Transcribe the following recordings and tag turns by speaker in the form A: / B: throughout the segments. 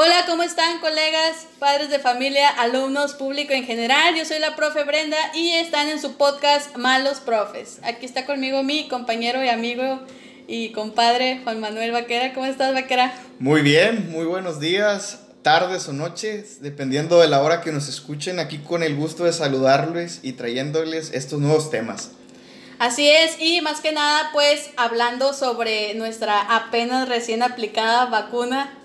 A: Hola, ¿cómo están colegas, padres de familia, alumnos, público en general? Yo soy la profe Brenda y están en su podcast Malos Profes. Aquí está conmigo mi compañero y amigo y compadre Juan Manuel Vaquera. ¿Cómo estás, Vaquera?
B: Muy bien, muy buenos días, tardes o noches, dependiendo de la hora que nos escuchen. Aquí con el gusto de saludarles y trayéndoles estos nuevos temas.
A: Así es, y más que nada, pues hablando sobre nuestra apenas recién aplicada vacuna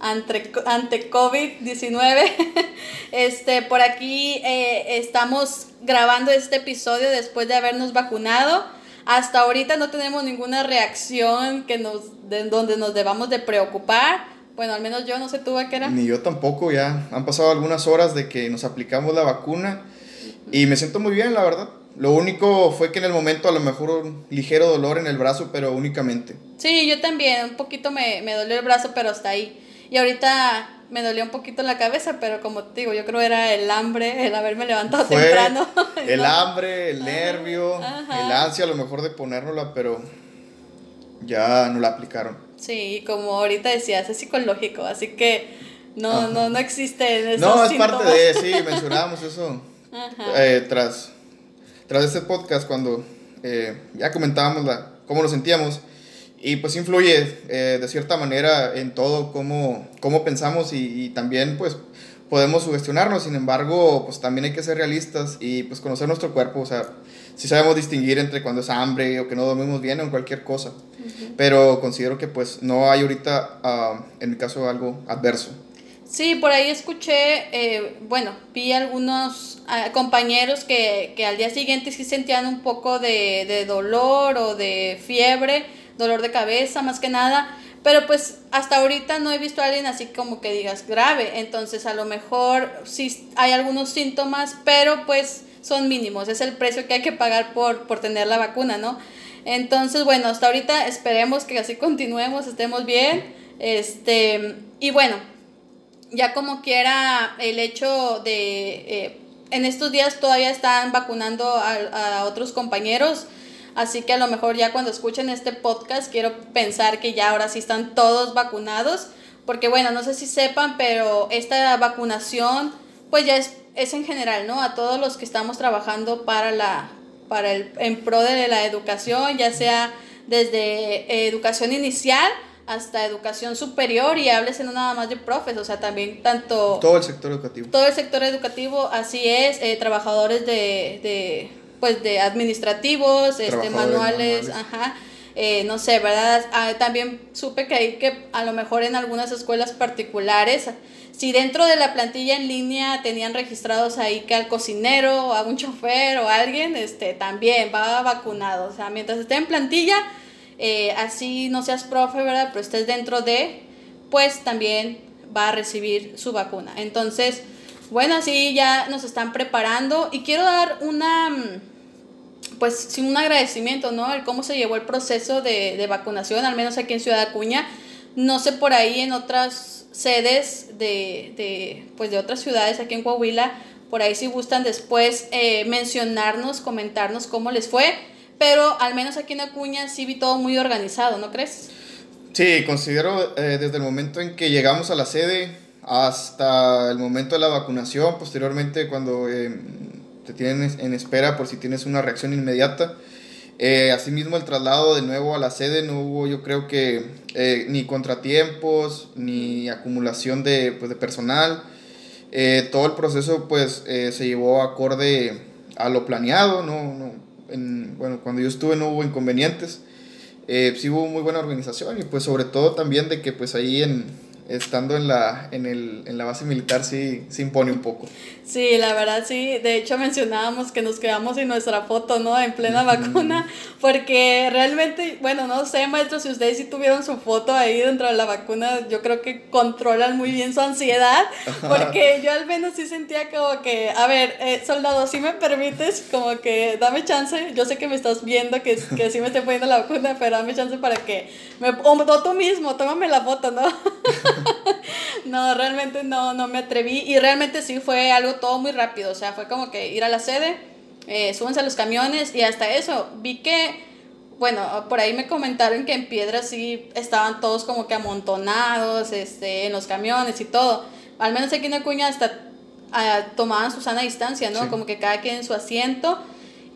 A: ante, ante COVID-19. Este, por aquí eh, estamos grabando este episodio después de habernos vacunado. Hasta ahorita no tenemos ninguna reacción que nos, de, donde nos debamos de preocupar. Bueno, al menos yo no sé tú, ¿qué era?
B: Ni yo tampoco, ya han pasado algunas horas de que nos aplicamos la vacuna y me siento muy bien, la verdad. Lo único fue que en el momento a lo mejor un ligero dolor en el brazo, pero únicamente.
A: Sí, yo también, un poquito me, me dolió el brazo, pero hasta ahí. Y ahorita me dolió un poquito la cabeza, pero como te digo, yo creo era el hambre, el haberme levantado temprano.
B: El hambre, el nervio, el ansia a lo mejor de ponérnosla, pero ya no la aplicaron.
A: Sí, como ahorita decías, es psicológico, así que no, no, no existe esos
B: No, es parte de, sí, mencionábamos eso eh, tras, tras este podcast cuando eh, ya comentábamos la, cómo nos sentíamos y pues influye eh, de cierta manera en todo cómo, cómo pensamos y, y, también pues podemos sugestionarnos, sin embargo pues también hay que ser realistas y pues conocer nuestro cuerpo, o sea, si sabemos distinguir entre cuando es hambre o que no dormimos bien o en cualquier cosa, pero considero que pues no hay ahorita uh, en mi caso algo adverso.
A: Sí, por ahí escuché, eh, bueno, vi algunos uh, compañeros que, que, al día siguiente sí sentían un poco de, de dolor o de fiebre, dolor de cabeza más que nada, pero pues hasta ahorita no he visto a alguien así como que digas grave, entonces a lo mejor sí hay algunos síntomas, pero pues son mínimos, es el precio que hay que pagar por, por tener la vacuna, ¿no? Entonces, bueno, hasta ahorita esperemos que así continuemos, estemos bien, este, y bueno, ya como quiera el hecho de, eh, en estos días todavía están vacunando a, a otros compañeros, Así que a lo mejor ya cuando escuchen este podcast quiero pensar que ya ahora sí están todos vacunados. Porque bueno, no sé si sepan, pero esta vacunación pues ya es, es en general, ¿no? A todos los que estamos trabajando para la, para el, en pro de la educación, ya sea desde educación inicial hasta educación superior y hables no nada más de profes, o sea, también tanto...
B: Todo el sector educativo.
A: Todo el sector educativo, así es, eh, trabajadores de, de pues de administrativos, este, manuales, ajá. Eh, no sé, ¿verdad? Ah, también supe que hay que, a lo mejor en algunas escuelas particulares, si dentro de la plantilla en línea tenían registrados ahí que al cocinero, a un chofer o a alguien, este, también va vacunado. O sea, mientras esté en plantilla, eh, así no seas profe, ¿verdad? Pero estés dentro de, pues también va a recibir su vacuna. Entonces, bueno, así ya nos están preparando y quiero dar una pues sin un agradecimiento, ¿no? El cómo se llevó el proceso de, de, vacunación, al menos aquí en Ciudad Acuña. No sé por ahí en otras sedes de, de, pues de otras ciudades aquí en Coahuila, por ahí si gustan después eh, mencionarnos, comentarnos cómo les fue, pero al menos aquí en Acuña sí vi todo muy organizado, ¿no crees?
B: Sí, considero eh, desde el momento en que llegamos a la sede hasta el momento de la vacunación, posteriormente cuando... Eh, te tienen en espera por si tienes una reacción inmediata. Eh, asimismo, el traslado de nuevo a la sede no hubo, yo creo que, eh, ni contratiempos, ni acumulación de, pues, de personal. Eh, todo el proceso pues eh, se llevó acorde a lo planeado, no, no en, bueno, cuando yo estuve no hubo inconvenientes. Eh, sí hubo muy buena organización y pues sobre todo también de que pues ahí en, estando en la, en, el, en la base militar sí, se impone un poco.
A: Sí, la verdad sí. De hecho mencionábamos que nos quedamos sin nuestra foto, ¿no? En plena vacuna, porque realmente, bueno, no sé, maestro, si ustedes sí tuvieron su foto ahí dentro de la vacuna, yo creo que controlan muy bien su ansiedad, porque yo al menos sí sentía como que, a ver, eh, soldado, si me permites, como que dame chance, yo sé que me estás viendo, que, que sí me estoy poniendo la vacuna, pero dame chance para que, me, o tú mismo, tómame la foto, ¿no? no, realmente no, no me atreví y realmente sí fue algo todo muy rápido, o sea, fue como que ir a la sede, eh, súbanse a los camiones y hasta eso, vi que bueno, por ahí me comentaron que en Piedra sí estaban todos como que amontonados, este, en los camiones y todo. Al menos aquí en Acuña hasta ah, tomaban su sana distancia, ¿no? Como que cada quien en su asiento.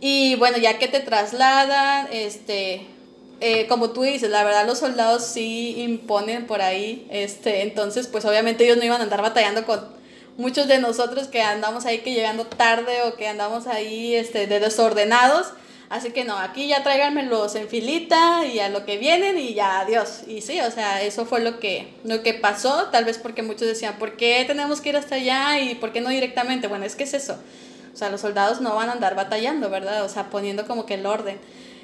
A: Y bueno, ya que te trasladan, este, eh, como tú dices, la verdad los soldados sí imponen por ahí, este, entonces pues obviamente ellos no iban a andar batallando con muchos de nosotros que andamos ahí que llegando tarde o que andamos ahí este, de desordenados. Así que no, aquí ya tráiganmelos en filita y a lo que vienen y ya adiós. Y sí, o sea, eso fue lo que, lo que pasó, tal vez porque muchos decían, ¿por qué tenemos que ir hasta allá y por qué no directamente? Bueno, es que es eso. O sea, los soldados no van a andar batallando, ¿verdad? O sea, poniendo como que el orden.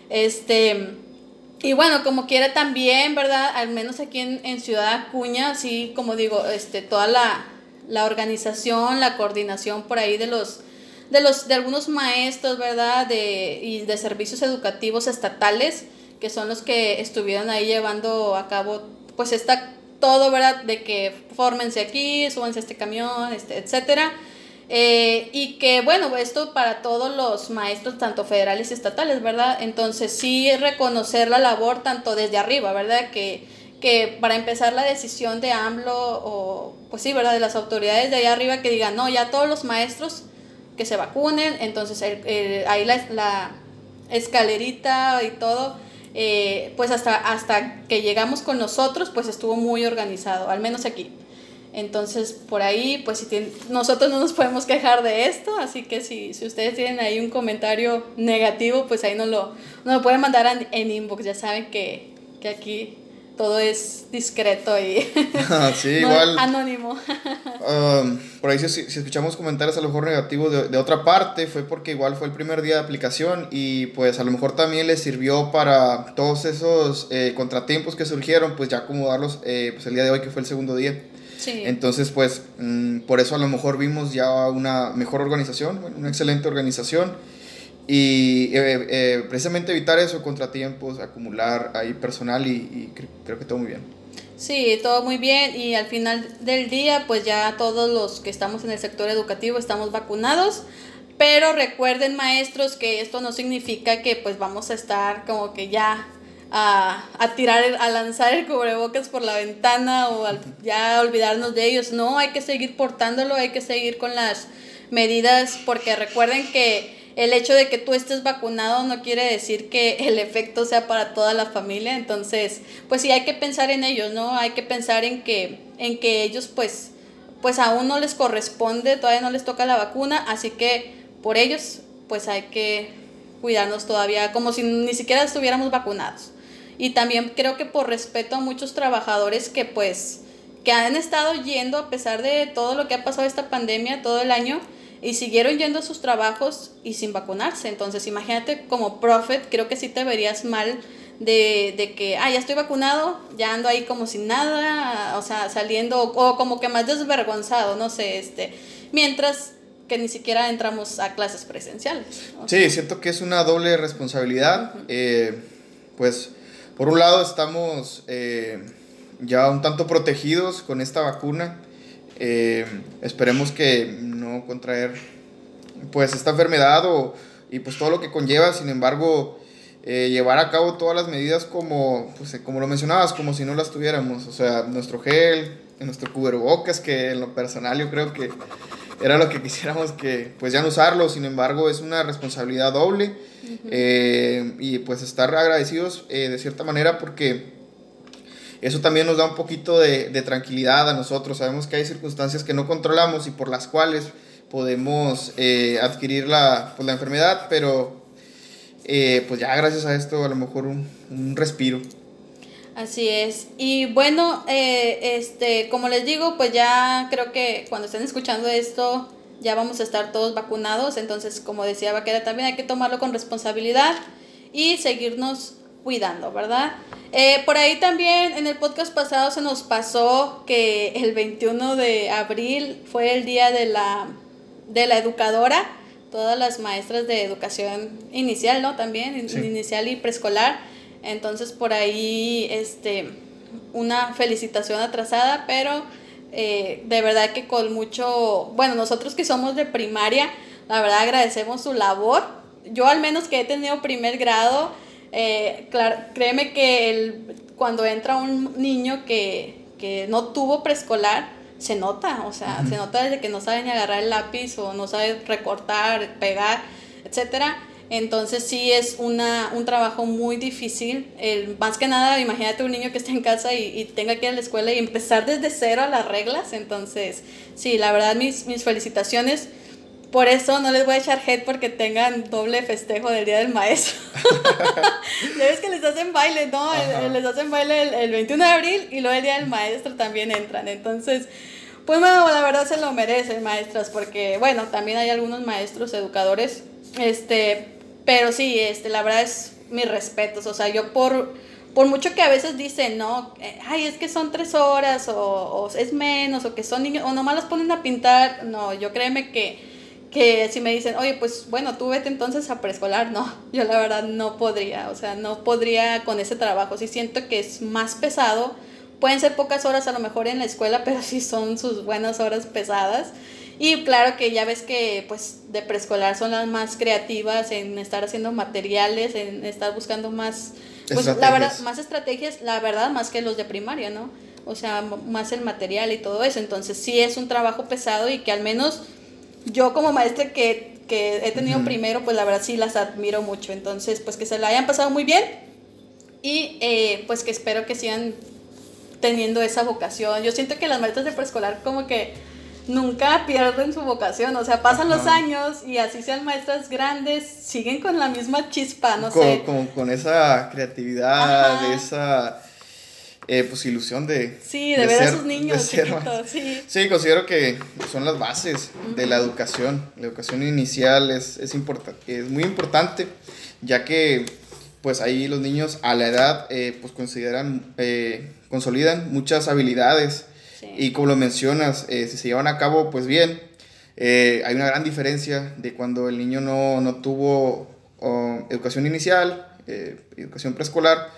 A: Este, y bueno, como quiera también, ¿verdad? Al menos aquí en, Ciudad Acuña, sí, como digo, este, toda la, la organización, la coordinación por ahí de los de los de algunos maestros, ¿verdad? De y de servicios educativos estatales que son los que estuvieron ahí llevando a cabo pues está todo, ¿verdad? De que fórmense aquí, súbanse a este camión, este, etcétera. Eh, y que bueno, esto para todos los maestros, tanto federales y estatales, ¿verdad? Entonces sí reconocer la labor tanto desde arriba, ¿verdad? Que, que para empezar la decisión de AMLO o pues sí, ¿verdad? De las autoridades de allá arriba que digan, no, ya todos los maestros que se vacunen, entonces ahí la, la, escalerita y todo, eh, pues hasta, hasta que llegamos con nosotros, pues estuvo muy organizado, al menos aquí. Entonces, por ahí, pues si nosotros no nos podemos quejar de esto, así que si, si ustedes tienen ahí un comentario negativo, pues ahí no lo, no lo pueden mandar en, inbox, ya saben que, que aquí todo es discreto y
B: ah, sí, igual,
A: anónimo.
B: Um, por ahí si, si, escuchamos comentarios a lo mejor negativos de, de, otra parte, fue porque igual fue el primer día de aplicación y pues a lo mejor también les sirvió para todos esos eh, contratiempos que surgieron, pues ya acomodarlos eh, pues el día de hoy que fue el segundo día.
A: Sí.
B: Entonces, pues mm, por eso a lo mejor vimos ya una mejor organización, una excelente organización y eh, eh, precisamente evitar eso, contratiempos, acumular ahí personal y, y creo que todo muy bien.
A: Sí, todo muy bien y al final del día pues ya todos los que estamos en el sector educativo estamos vacunados, pero recuerden maestros que esto no significa que pues vamos a estar como que ya a, a tirar, a lanzar el cubrebocas por la ventana o ya olvidarnos de ellos, no, hay que seguir portándolo, hay que seguir con las medidas porque recuerden que el hecho de que tú estés vacunado no quiere decir que el efecto sea para toda la familia, entonces, pues sí hay que pensar en ellos, ¿no? Hay que pensar en que, en que ellos pues, pues aún no les corresponde, todavía no les toca la vacuna, así que por ellos pues hay que cuidarnos todavía como si ni siquiera estuviéramos vacunados. Y también creo que por respeto a muchos trabajadores que pues que han estado yendo a pesar de todo lo que ha pasado esta pandemia todo el año, y siguieron yendo a sus trabajos y sin vacunarse. Entonces, imagínate como Prophet, creo que sí te verías mal de, de, que, ah, ya estoy vacunado, ya ando ahí como sin nada, o sea, saliendo, o como que más desvergonzado, no sé, este, mientras que ni siquiera entramos a clases presenciales.
B: Sí, siento que es una doble responsabilidad. Eh, pues, por un lado, estamos eh, ya un tanto protegidos con esta vacuna. Eh, esperemos que no contraer pues esta enfermedad o, y pues todo lo que conlleva, sin embargo, eh, llevar a cabo todas las medidas como, pues, como lo mencionabas, como si no las tuviéramos, o sea, nuestro gel, nuestro cubrebocas, que en lo personal yo creo que era lo que quisiéramos que, pues ya no usarlo, sin embargo, es una responsabilidad doble eh, y pues estar agradecidos de cierta manera porque eso también nos da un poquito de, de, tranquilidad a nosotros. Sabemos que hay circunstancias que no controlamos y por las cuales podemos eh, adquirir la, pues, la, enfermedad, pero eh, pues ya gracias a esto a lo mejor un, un respiro.
A: Así es. Y bueno, eh, este, como les digo, pues ya creo que cuando estén escuchando esto, ya vamos a estar todos vacunados. Entonces, como decía Vaquera, también hay que tomarlo con responsabilidad y seguirnos cuidando, ¿verdad? Eh, por ahí también en el podcast pasado se nos pasó que el 21 de abril fue el día de la, de la educadora, todas las maestras de educación inicial, ¿no? También, inicial y preescolar. Entonces por ahí, este, una felicitación atrasada, pero eh, de verdad que con mucho, bueno, nosotros que somos de primaria, la verdad agradecemos su labor. Yo al menos que he tenido primer grado, Eh, claro, créeme que el, cuando entra un niño que, que no tuvo preescolar, se nota, o sea, se nota desde que no sabe ni agarrar el lápiz o no sabe recortar, pegar, etcétera. Entonces sí es una, un trabajo muy difícil. El, más que nada, imagínate un niño que esté en casa y, tenga que ir a la escuela y empezar desde cero a las reglas. Entonces, sí, la verdad, mis, mis felicitaciones. Por eso no les voy a echar head porque tengan doble festejo del Día del Maestro. ya ves que les hacen baile, ¿no? Les hacen baile el, el, 21 de abril y luego el Día del Maestro también entran. Entonces, pues bueno, la verdad se lo merecen, maestras, porque bueno, también hay algunos maestros educadores, este, pero sí, este, la verdad es mis respetos. O sea, yo por, por mucho que a veces dicen, no, eh, ay, es que son tres horas o, es menos o que son niños, o nomás los ponen a pintar, no, yo créeme que que si me dicen, oye, pues bueno, tú vete entonces a preescolar, no, yo la verdad no podría, o sea, no podría con ese trabajo, sí siento que es más pesado, pueden ser pocas horas a lo mejor en la escuela, pero sí son sus buenas horas pesadas. Y claro que ya ves que pues de preescolar son las más creativas en estar haciendo materiales, en estar buscando más, pues la verdad, más estrategias, la verdad, más que los de primaria, ¿no? O sea, más el material y todo eso. Entonces sí es un trabajo pesado y que al menos yo como maestra que, he tenido primero, pues la verdad sí las admiro mucho. Entonces, pues que se la hayan pasado muy bien y eh, pues que espero que sigan teniendo esa vocación. Yo siento que las maestras de preescolar como que nunca pierden su vocación, o sea, pasan los años y así sean maestras grandes, siguen con la misma chispa, no sé.
B: Como con esa creatividad, esa eh, pues ilusión de...
A: Sí, de, ver a sus niños sí.
B: Sí, considero que son las bases de la educación. La educación inicial es, es, es muy importante, ya que pues ahí los niños a la edad eh, pues consideran, eh, consolidan muchas habilidades y como lo mencionas, si se llevan a cabo pues bien, hay una gran diferencia de cuando el niño no, no tuvo educación inicial, educación preescolar,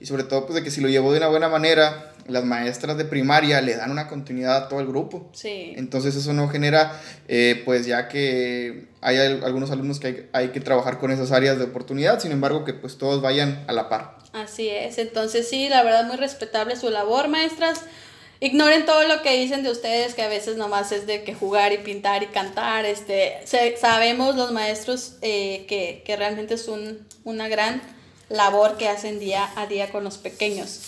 B: y sobre todo pues de que si lo llevó de una buena manera, las maestras de primaria le dan una continuidad a todo el grupo.
A: Sí.
B: Entonces eso no genera, eh, pues ya que hay algunos alumnos que hay, hay, que trabajar con esas áreas de oportunidad, sin embargo que pues todos vayan a la par.
A: Así es, entonces sí, la verdad muy respetable su labor, maestras. Ignoren todo lo que dicen de ustedes, que a veces nomás es de que jugar y pintar y cantar. Este, sabemos los maestros eh, que, que realmente es un, una gran labor que hacen día a día con los pequeños.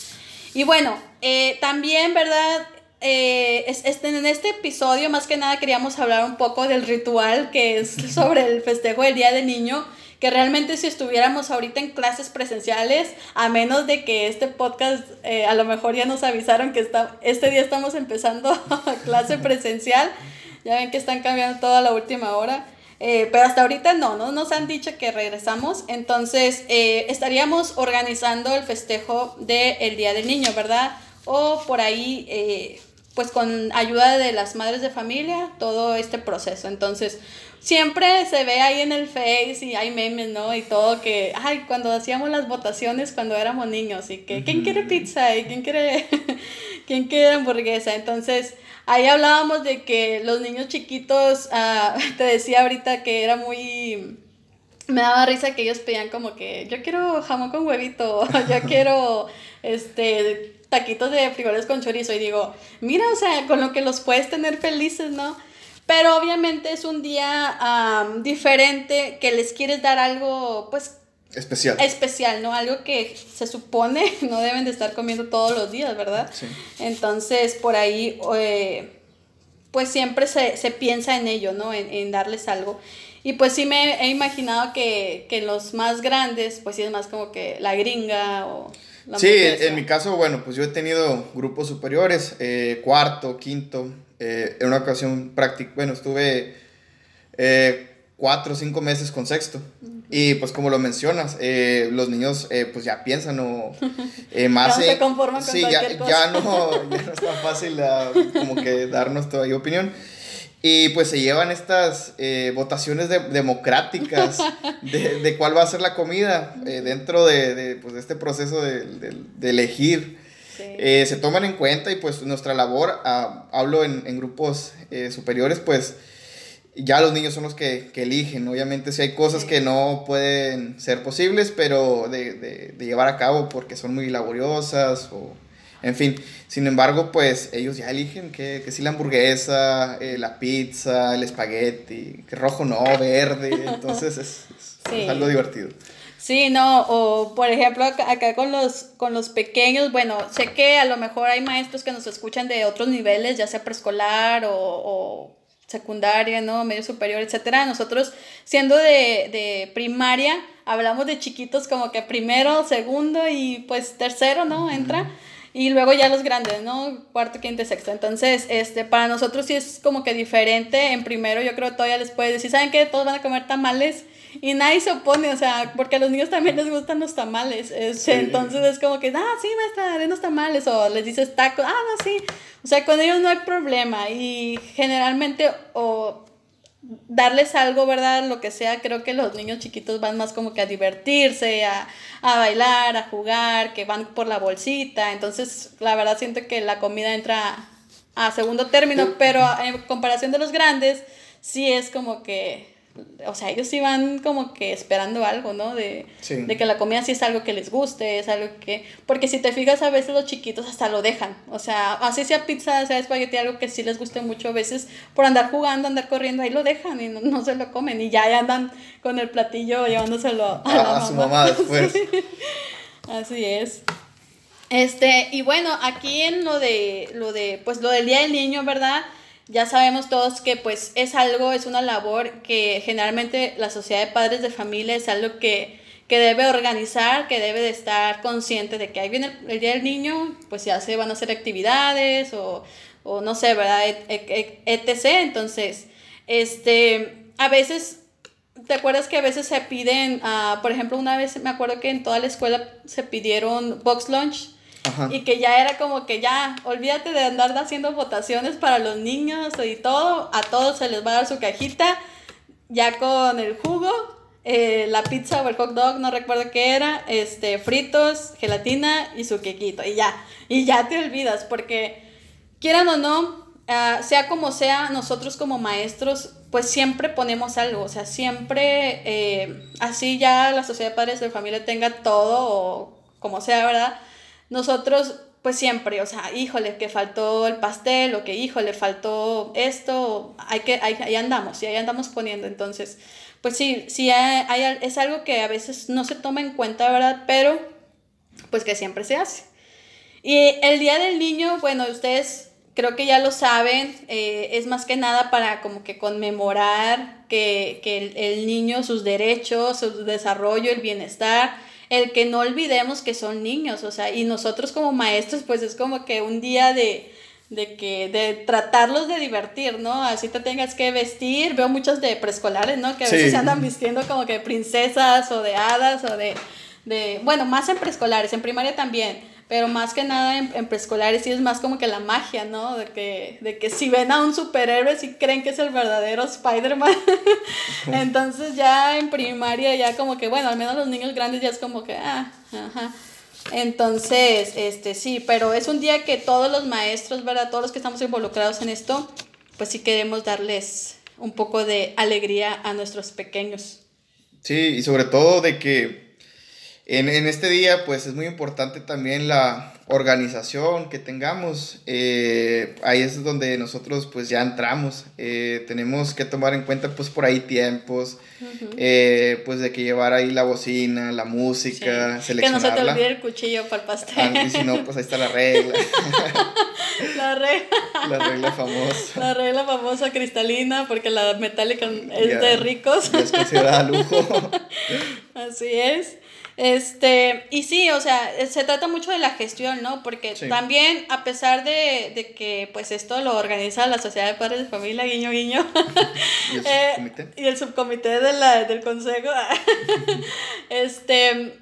A: Y bueno, eh, también, ¿verdad? Eh, este, en este episodio más que nada queríamos hablar un poco del ritual que es sobre el festejo del Día del Niño, que realmente si estuviéramos ahorita en clases presenciales, a menos de que este podcast eh, a lo mejor ya nos avisaron que está, este día estamos empezando clase presencial, ya ven que están cambiando toda la última hora. Eh, pero hasta ahorita no, no nos han dicho que regresamos. Entonces, eh, estaríamos organizando el festejo del Día del Niño, ¿verdad? O por ahí, pues con ayuda de las madres de familia, todo este proceso. Entonces, siempre se ve ahí en el Face y hay memes, ¿no? Y todo que, ay, cuando hacíamos las votaciones cuando éramos niños y que, ¿quién quiere pizza? ¿Y quién quiere, quién quiere hamburguesa? Entonces, Ahí hablábamos de que los niños chiquitos, ah, te decía ahorita que era muy... Me daba risa que ellos pedían como que yo quiero jamón con huevito, yo quiero este taquitos de frijoles con chorizo y digo, mira, o sea, con lo que los puedes tener felices, ¿no? Pero obviamente es un día diferente que les quieres dar algo, pues
B: Especial.
A: Especial, ¿no? Algo que se supone no deben de estar comiendo todos los días, ¿verdad? Sí. Entonces, por ahí, eh, pues siempre se, piensa en ello, ¿no? En, darles algo. Y pues sí me he imaginado que, que los más grandes, pues sí es más como que la gringa o...
B: La sí, en mi caso, bueno, pues yo he tenido grupos superiores, eh, cuarto, quinto, eh, en una ocasión práctica, bueno, estuve cuatro o cinco meses con sexto. Y pues como lo mencionas, eh, los niños eh, pues ya piensan o eh, más...
A: se conforman
B: con sí, ya, ya, no, ya no es tan fácil ah, como que darnos todavía opinión. Y pues se llevan estas votaciones democráticas de, de, cuál va a ser la comida dentro de, de, pues, de, este proceso de, elegir. Se toman en cuenta y pues nuestra labor, ah, hablo en, en grupos superiores, pues ya los niños son los que, que eligen. Obviamente si hay cosas que no pueden ser posibles, pero de, de, de, llevar a cabo porque son muy laboriosas o... En fin, sin embargo, pues ellos ya eligen que, que si la hamburguesa, eh, la pizza, el espagueti, que rojo no, verde, entonces es, es, algo divertido.
A: Sí, no, o por ejemplo acá, con, los, con los pequeños, bueno, sé que a lo mejor hay maestros que nos escuchan de otros niveles, ya sea preescolar o, o secundaria, ¿no? Medio superior, etcétera. Nosotros, siendo de, de, primaria, hablamos de chiquitos como que primero, segundo y pues tercero, ¿no? Entra. Y luego ya los grandes, ¿no? Cuarto, quinto sexto. Entonces, este, para nosotros sí es como que diferente. En primero, yo creo que todavía les puede decir, ¿saben qué? Todos van a comer tamales. Y nadie se opone, o sea, porque a los niños también les gustan los tamales. Entonces es como que, ah, sí, maestra, denos tamales. O les dices tacos, ah, no, sí. O sea, con ellos no hay problema. Y generalmente, o darles algo, ¿verdad? Lo que sea, creo que los niños chiquitos van más como que a divertirse, a, a, bailar, a jugar, que van por la bolsita. Entonces, la verdad siento que la comida entra a segundo término, pero en comparación de los grandes, sí es como que o sea, ellos iban como que esperando algo, ¿no? De, de, que la comida sí es algo que les guste, es algo que... Porque si te fijas, a veces los chiquitos hasta lo dejan. O sea, así sea pizza, sea espagueti, algo que sí les guste mucho, a veces por andar jugando, andar corriendo, ahí lo dejan y no, se lo comen. Y ya, andan con el platillo llevándoselo a,
B: a, su mamá después.
A: Así es. Este, y bueno, aquí en lo de, lo de, pues lo del Día del Niño, ¿verdad? Ya sabemos todos que pues es algo, es una labor que generalmente la sociedad de padres de familia es algo que, que debe organizar, que debe de estar consciente de que ahí viene el, Día del Niño, pues ya se van a hacer actividades o, o no sé, ¿verdad? etc. Entonces, este, a veces ¿Te acuerdas que a veces se piden, uh, por ejemplo, una vez me acuerdo que en toda la escuela se pidieron box lunch y que ya era como que ya, olvídate de andar haciendo votaciones para los niños y todo, a todos se les va a dar su cajita, ya con el jugo, eh, la pizza o el hot dog, no recuerdo qué era, este, fritos, gelatina y su quequito, y ya, y ya te olvidas, porque quieran o no, ah, sea como sea, nosotros como maestros, pues siempre ponemos algo, o sea, siempre, eh, así ya la sociedad de padres de familia tenga todo, o como sea, ¿verdad? Nosotros pues siempre, o sea, híjole, que faltó el pastel o que híjole, faltó esto, hay que, ahí, andamos, y ahí andamos poniendo. Entonces, pues sí, sí es algo que a veces no se toma en cuenta, ¿verdad? Pero, pues que siempre se hace. Y el Día del Niño, bueno, ustedes creo que ya lo saben, eh, es más que nada para como que conmemorar que, que el niño, sus derechos, su desarrollo, el bienestar, el que no olvidemos que son niños, o sea, y nosotros como maestros, pues es como que un día de, de que de tratarlos de divertir, ¿no? Así te tengas que vestir, veo muchos de preescolares, ¿no? Que a veces se andan vistiendo como que princesas o de hadas o de, de bueno, más en preescolares, en primaria también, pero más que nada en, preescolares sí es más como que la magia, ¿no? De que, de que si ven a un superhéroe sí creen que es el verdadero Spider-Man. Entonces ya en primaria ya como que, bueno, al menos los niños grandes ya es como que, ah, ajá. Entonces, este sí, pero es un día que todos los maestros, ¿verdad? Todos los que estamos involucrados en esto, pues sí queremos darles un poco de alegría a nuestros pequeños.
B: Sí, y sobre todo de que en, en, este día, pues es muy importante también la organización que tengamos. Eh, ahí es donde nosotros pues ya entramos. Eh, tenemos que tomar en cuenta pues por ahí tiempos, eh, pues de que llevar ahí la bocina, la música,
A: sí. Que no se te olvide el cuchillo para el pastel.
B: Ah, y si no, pues ahí está la regla.
A: la regla.
B: la regla famosa.
A: La regla famosa cristalina, porque la metálica es de ricos.
B: es considerada lujo.
A: Así es. Este, y sí, o sea, se trata mucho de la gestión, ¿no? Porque también, a pesar de, de, que, pues, esto lo organiza la Sociedad de Padres de Familia, guiño, guiño, ¿Y el eh, subcomité, y el subcomité de la, del consejo, este,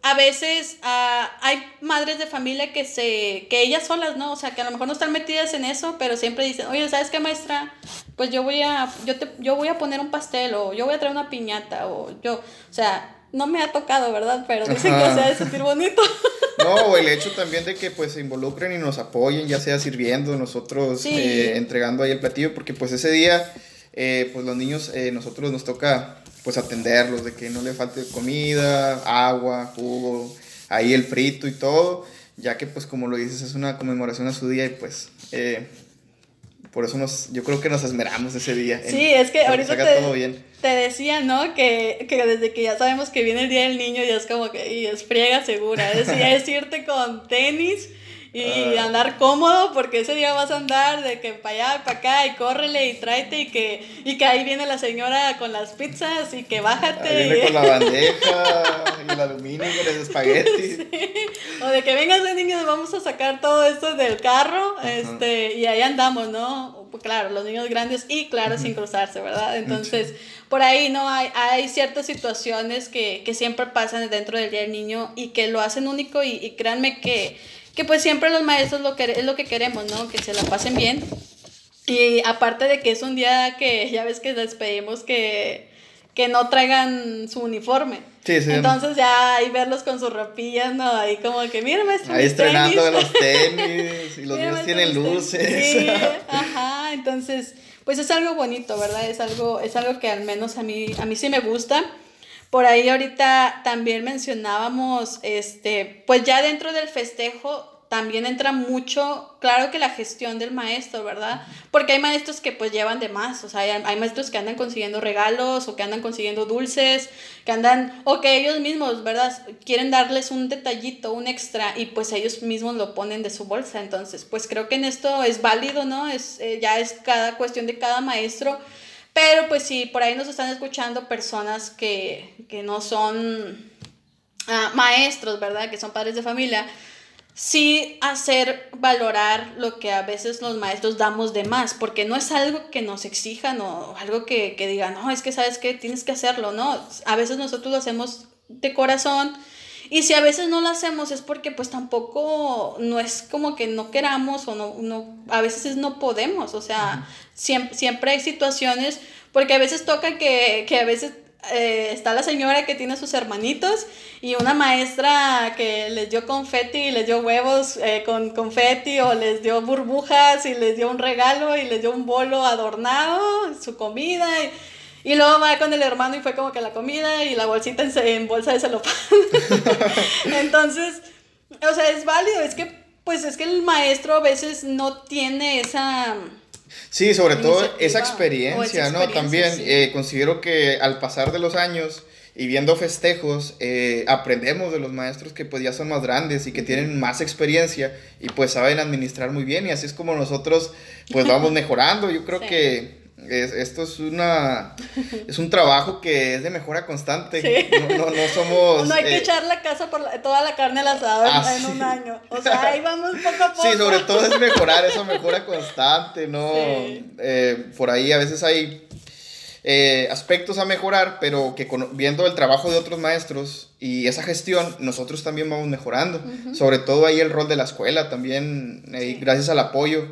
A: a veces uh, hay madres de familia que se, que ellas solas, ¿no? O sea, que a lo mejor no están metidas en eso, pero siempre dicen, oye, ¿sabes qué, maestra? Pues yo voy a, yo te, yo voy a poner un pastel, o yo voy a traer una piñata, o yo, o sea, no me ha tocado, ¿verdad? Pero dicen que se ha de sentir bonito.
B: No, el hecho también de que pues se involucren y nos apoyen, ya sea sirviendo, nosotros eh, entregando ahí el platillo, porque pues ese día eh, pues los niños, eh, nosotros nos toca pues atenderlos, de que no le falte comida, agua, jugo, ahí el frito y todo, ya que pues como lo dices es una conmemoración a su día y pues eh, por eso nos, yo creo que nos esmeramos ese día.
A: Sí, es que ahorita te, te, decía, ¿no? Que, que, desde que ya sabemos que viene el Día del Niño ya es como que y es friega segura, es, es irte con tenis y ah. andar cómodo porque ese día vas a andar de que para allá, para acá y córrele y tráete y que, y que ahí viene la señora con las pizzas y que bájate.
B: Ahí viene con la bandeja y el aluminio con los espaguetis.
A: O de que vengas de niños, vamos a sacar todo esto del carro este y ahí andamos, ¿no? Claro, los niños grandes y claro, sin cruzarse, ¿verdad? Entonces, por ahí no hay, hay ciertas situaciones que, que siempre pasan dentro del Día del Niño y que lo hacen único y, y créanme que que pues siempre los maestros lo que, es lo que queremos, ¿no? Que se la pasen bien. Y aparte de que es un día que ya ves que les pedimos que, que no traigan su uniforme. Sí, sí. Entonces ya ahí verlos con sus ropillas, ¿no? Ahí como que, mira, maestro.
B: Ahí estrenando los tenis y los niños tienen luces.
A: Sí, ajá, entonces, pues es algo bonito, ¿verdad? Es algo, es algo que al menos a mí, a mí sí me gusta. Por ahí ahorita también mencionábamos, este, pues ya dentro del festejo también entra mucho, claro que la gestión del maestro, ¿verdad? Porque hay maestros que pues llevan de más, o sea, hay, maestros que andan consiguiendo regalos o que andan consiguiendo dulces, que andan, o que ellos mismos, ¿verdad? Quieren darles un detallito, un extra, y pues ellos mismos lo ponen de su bolsa. Entonces, pues creo que en esto es válido, ¿no? Es, eh, ya es cada cuestión de cada maestro pero pues sí, por ahí nos están escuchando personas que, no son ah, maestros, ¿verdad? Que son padres de familia. Sí hacer valorar lo que a veces los maestros damos de más, porque no es algo que nos exijan o algo que, que digan, no, es que sabes que tienes que hacerlo, ¿no? A veces nosotros lo hacemos de corazón y si a veces no lo hacemos es porque pues tampoco no es como que no queramos o no, no a veces no podemos, o sea, siempre, siempre hay situaciones, porque a veces toca que, que a veces eh, está la señora que tiene sus hermanitos y una maestra que les dio confeti y les dio huevos eh, con confeti o les dio burbujas y les dio un regalo y les dio un bolo adornado, su comida. Y, luego va con el hermano y fue como que la comida y la bolsita en, bolsa de celofán. Entonces, o sea, es válido, es que, pues es que el maestro a veces no tiene esa...
B: Sí, sobre todo esa experiencia, ¿no? También eh, considero que al pasar de los años y viendo festejos, eh, aprendemos de los maestros que pues ya son más grandes y que tienen más experiencia y pues saben administrar muy bien y así es como nosotros pues vamos mejorando. Yo creo que es, esto es una es un trabajo que es de mejora constante. No, no, no, somos.
A: No hay que eh, echar la casa por toda la carne al asado en, ah, un año. O sea, ahí vamos poco a poco.
B: Sí, sobre todo es mejorar, eso mejora constante, ¿no? Eh, por ahí a veces hay eh, aspectos a mejorar, pero que viendo el trabajo de otros maestros y esa gestión, nosotros también vamos mejorando. Sobre todo ahí el rol de la escuela también, gracias al apoyo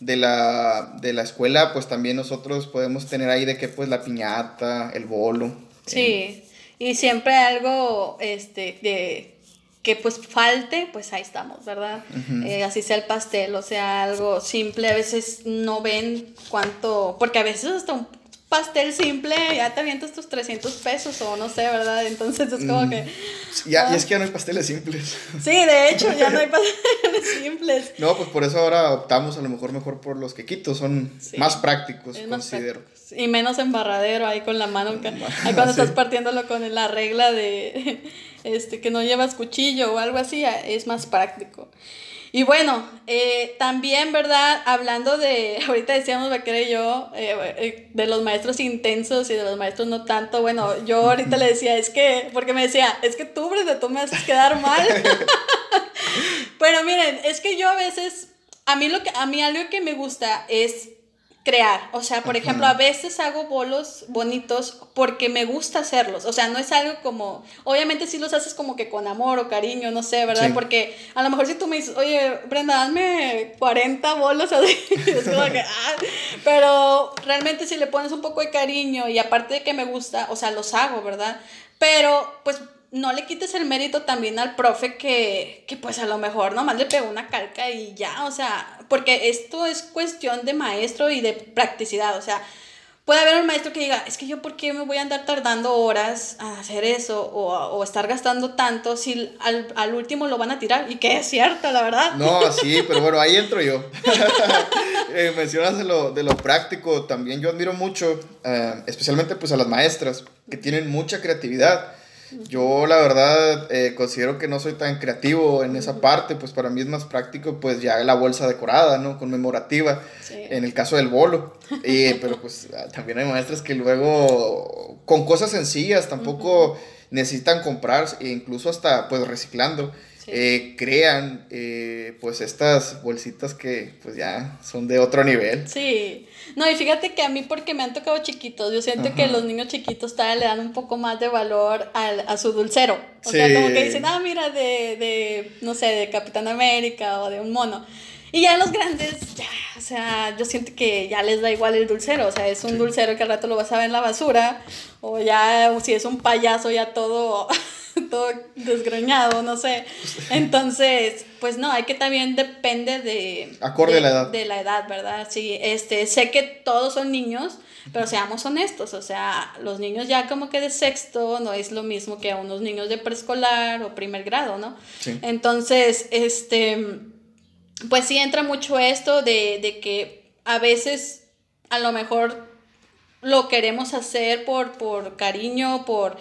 B: de la, de la escuela, pues también nosotros podemos tener ahí de que pues la piñata, el bolo.
A: Sí, y siempre algo este, de que pues falte, pues ahí estamos, ¿verdad? Eh, así sea el pastel, o sea, algo simple, a veces no ven cuánto, porque a veces hasta un pastel simple, ya te avientas tus 300 pesos o no sé, ¿verdad? Entonces es como mm. que...
B: Ya, y es que ya no hay pasteles simples.
A: Sí, de hecho, ya no hay pasteles simples.
B: No, pues por eso ahora optamos a lo mejor mejor por los quequitos, son más prácticos, considero.
A: Y menos embarradero ahí con la mano, ahí cuando estás partiéndolo con la regla de este que no llevas cuchillo o algo así, es más práctico. Y bueno, eh, también, ¿verdad? Hablando de, ahorita decíamos Vaquera y yo, eh, eh, de los maestros intensos y de los maestros no tanto, bueno, yo ahorita le decía, es que, porque me decía, es que tú, Brenda, tú me haces quedar mal. Pero miren, es que yo a veces, a mí, lo que, a mí algo que me gusta es crear. O sea, por ejemplo, a veces hago bolos bonitos porque me gusta hacerlos. O sea, no es algo como, obviamente si los haces como que con amor o cariño, no sé, ¿verdad? Porque a lo mejor si tú me dices, oye, Brenda, dame 40 bolos así, es como que, ah, pero realmente si le pones un poco de cariño y aparte de que me gusta, o sea, los hago, ¿verdad? Pero pues no le quites el mérito también al profe que, que pues a lo mejor nomás le pegó una calca y ya, o sea, porque esto es cuestión de maestro y de practicidad, o sea, puede haber un maestro que diga, es que yo por qué me voy a andar tardando horas a hacer eso o, o estar gastando tanto si al, al, último lo van a tirar y que es cierto, la verdad.
B: No, sí, pero bueno, ahí entro yo. eh, mencionas de lo, de lo, práctico, también yo admiro mucho, eh, especialmente pues a las maestras que tienen mucha creatividad yo la verdad eh, considero que no soy tan creativo en esa parte, pues para mí es más práctico pues ya la bolsa decorada, ¿no? Conmemorativa, en el caso del bolo. pero pues ah, también hay maestras que luego con cosas sencillas tampoco necesitan comprar, e incluso hasta pues reciclando. Eh, crean eh, pues estas bolsitas que pues ya son de otro nivel.
A: Sí, no, y fíjate que a mí porque me han tocado chiquitos, yo siento que los niños chiquitos todavía le dan un poco más de valor al, a su dulcero. O sea, como que dicen, ah, mira, de, de, no sé, de Capitán América o de un mono. Y ya los grandes, ya, o sea, yo siento que ya les da igual el dulcero, o sea, es un dulcero que al rato lo vas a ver en la basura, o ya, si es un payaso, ya todo todo desgreñado, no sé. Entonces, pues no, hay que también depende de...
B: Acorde
A: de,
B: la edad.
A: De la edad, ¿verdad? Sí, este, sé que todos son niños, pero seamos honestos, o sea, los niños ya como que de sexto no es lo mismo que a unos niños de preescolar o primer grado, ¿no? Sí. Entonces, este, pues sí entra mucho esto de, de que a veces a lo mejor lo queremos hacer por, por cariño, por,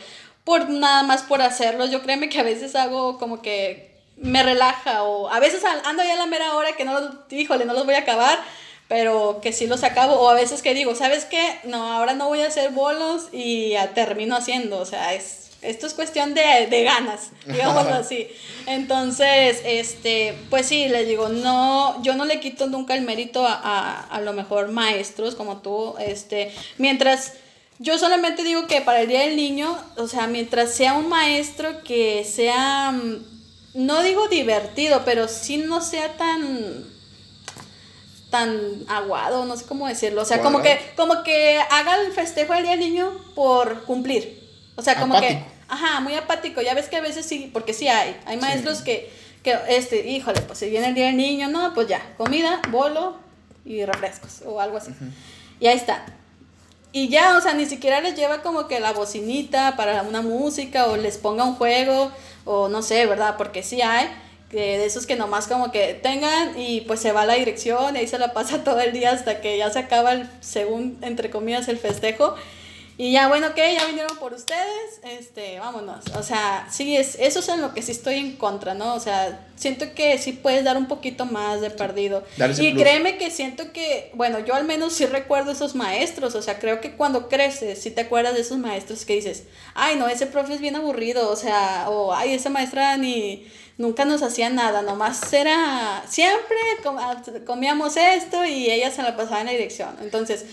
A: por nada más por hacerlo. Yo créeme que a veces hago como que me relaja o a veces ando ya a la mera hora que no, híjole, no los voy a acabar, pero que sí los acabo o a veces que digo, ¿sabes qué? No, ahora no voy a hacer bolos y termino haciendo, o sea, es esto es cuestión de, de ganas, digámoslo así. Entonces, este, pues sí, les digo, no, yo no le quito nunca el mérito a, a, a lo mejor maestros como tú, este, mientras yo solamente digo que para el Día del Niño, o sea, mientras sea un maestro que sea, mm, no digo divertido, pero sí no sea tan tan aguado, no sé cómo decirlo, o sea, como que como que haga el festejo del Día del Niño por cumplir. O sea, como que ajá, muy apático. Ya ves que a veces sí, porque sí hay, hay maestros que que este, híjole, pues si viene el Día del Niño, no, pues ya, comida, bolo y refrescos o algo así. Y ahí está. Y ya, o sea, ni siquiera les lleva como que la bocinita para una música o les ponga un juego o no sé, ¿verdad? Porque sí hay que de esos que nomás como que tengan y pues se va a la dirección y ahí se la pasa todo el día hasta que ya se acaba el, según entre comillas, el festejo y ya, bueno, ok, ya vinieron por ustedes, este, vámonos. O sea, sí, es, eso es en lo que sí estoy en contra, ¿no? O sea, siento que sí puedes dar un poquito más de perdido. Y créeme que siento que, bueno, yo al menos sí recuerdo esos maestros, o sea, creo que cuando creces, sí te acuerdas de esos maestros que dices, ay, no, ese profe es bien aburrido, o sea, o ay, esa maestra ni nunca nos hacía nada, nomás era, siempre comíamos esto y ella se la pasaba en la dirección. Entonces,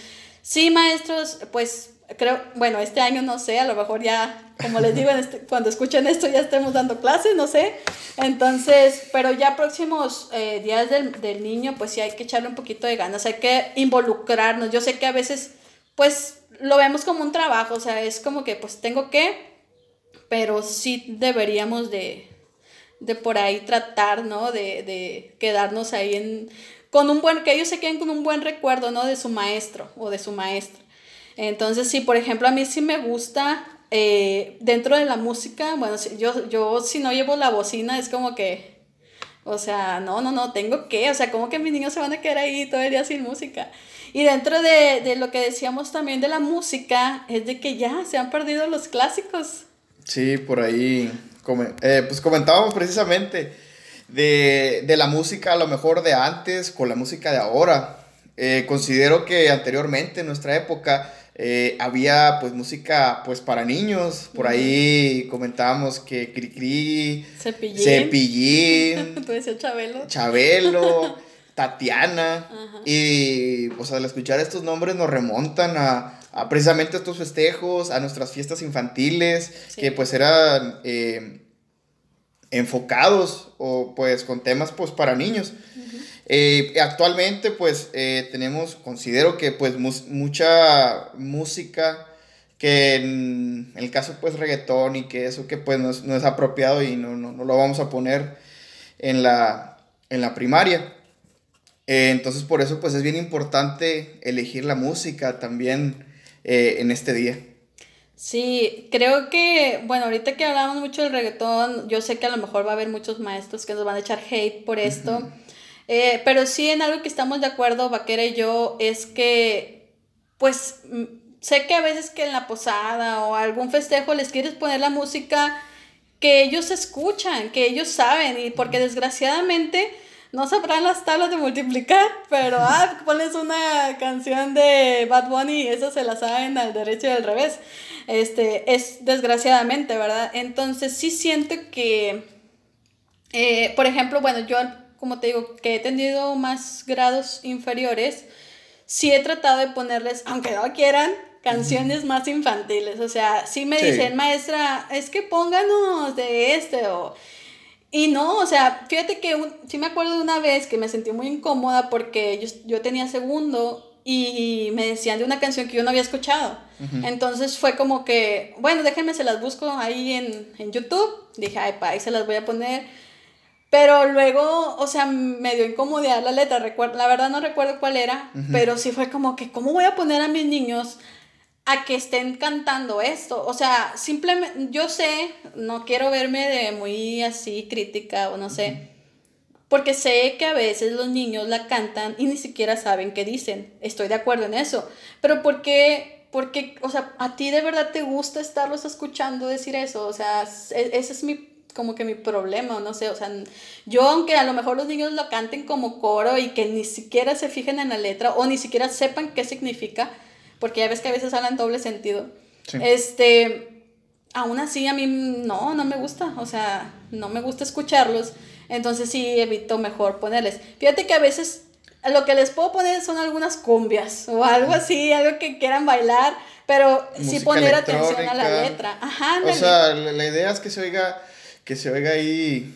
A: sí, maestros, pues creo, bueno, este año no sé, a lo mejor ya, como les digo, este, cuando escuchen esto ya estemos dando clases, no sé. Entonces, pero ya próximos eh, días del, del, niño, pues sí hay que echarle un poquito de ganas, hay que involucrarnos. Yo sé que a veces, pues lo vemos como un trabajo, o sea, es como que pues tengo que, pero sí deberíamos de, de por ahí tratar, ¿no? De, de quedarnos ahí en, con un buen, que ellos se queden con un buen recuerdo, ¿no? De su maestro o de su maestra. Entonces, sí, por ejemplo, a mí sí me gusta eh, dentro de la música, bueno, yo, yo si no llevo la bocina es como que, o sea, no, no, no, tengo que, o sea, como que mis niños se van a quedar ahí todo el día sin música. Y dentro de, de lo que decíamos también de la música, es de que ya se han perdido los clásicos.
B: Sí, por ahí, eh, pues comentábamos precisamente de, de la música a lo mejor de antes con la música de ahora. Eh, considero que anteriormente, en nuestra época, eh, había pues música pues para niños, por ahí comentábamos que Cricri,
A: Cepillín,
B: Cepillín
A: Chabelo,
B: Chabelo, Tatiana, y pues al escuchar estos nombres nos remontan a, a precisamente estos festejos, a nuestras fiestas infantiles, que pues eran eh, enfocados o pues con temas pues para niños. Eh, actualmente, pues, eh, tenemos, considero que, pues, mucha música que en el caso, pues, reggaetón y que eso que, pues, no es, apropiado y no, no, lo vamos a poner en la, en la primaria. Eh, entonces, por eso, pues, es bien importante elegir la música también. eh, en este día.
A: Sí, creo que, bueno, ahorita que hablamos mucho del reggaetón, yo sé que a lo mejor va a haber muchos maestros que nos van a echar hate por esto, eh, pero sí en algo que estamos de acuerdo, Vaquera y yo, es que, pues, sé que a veces que en la posada o algún festejo les quieres poner la música que ellos escuchan, que ellos saben, y porque desgraciadamente no sabrán las tablas de multiplicar, pero ah, pones una canción de Bad Bunny y eso se la saben al derecho y al revés. Este, es desgraciadamente, ¿verdad? Entonces sí siento que, eh, por ejemplo, bueno, yo como te digo, que he tenido más grados inferiores, sí he tratado de ponerles, aunque no quieran, canciones más infantiles. O sea, sí me dicen, maestra, es que pónganos de este o... Y no, o sea, fíjate que sí me acuerdo de una vez que me sentí muy incómoda porque yo, yo tenía segundo y me decían de una canción que yo no había escuchado. Entonces fue como que, bueno, déjenme, se las busco ahí en, en YouTube. Dije, ay, pa, ahí se las voy a poner. Pero luego, o sea, me dio incomodidad la letra. la verdad no recuerdo cuál era, pero sí fue como que, ¿cómo voy a poner a mis niños a que estén cantando esto. O sea, simplemente, yo sé, no quiero verme de muy así crítica o no sé, porque sé que a veces los niños la cantan y ni siquiera saben qué dicen. Estoy de acuerdo en eso. Pero ¿por qué? Porque, o sea, a ti de verdad te gusta estarlos escuchando decir eso. O sea, ese es mi como que mi problema, no sé, o sea, yo aunque a lo mejor los niños lo canten como coro y que ni siquiera se fijen en la letra o ni siquiera sepan qué significa, porque ya ves que a veces hablan doble sentido. Este, aún así a mí no, no me gusta, o sea, no me gusta escucharlos, entonces sí evito mejor ponerles. Fíjate que a veces lo que les puedo poner son algunas cumbias o algo así, algo que quieran bailar, pero sí poner atención a la letra. Ajá,
B: o sea, la idea es que se oiga, que se oiga ahí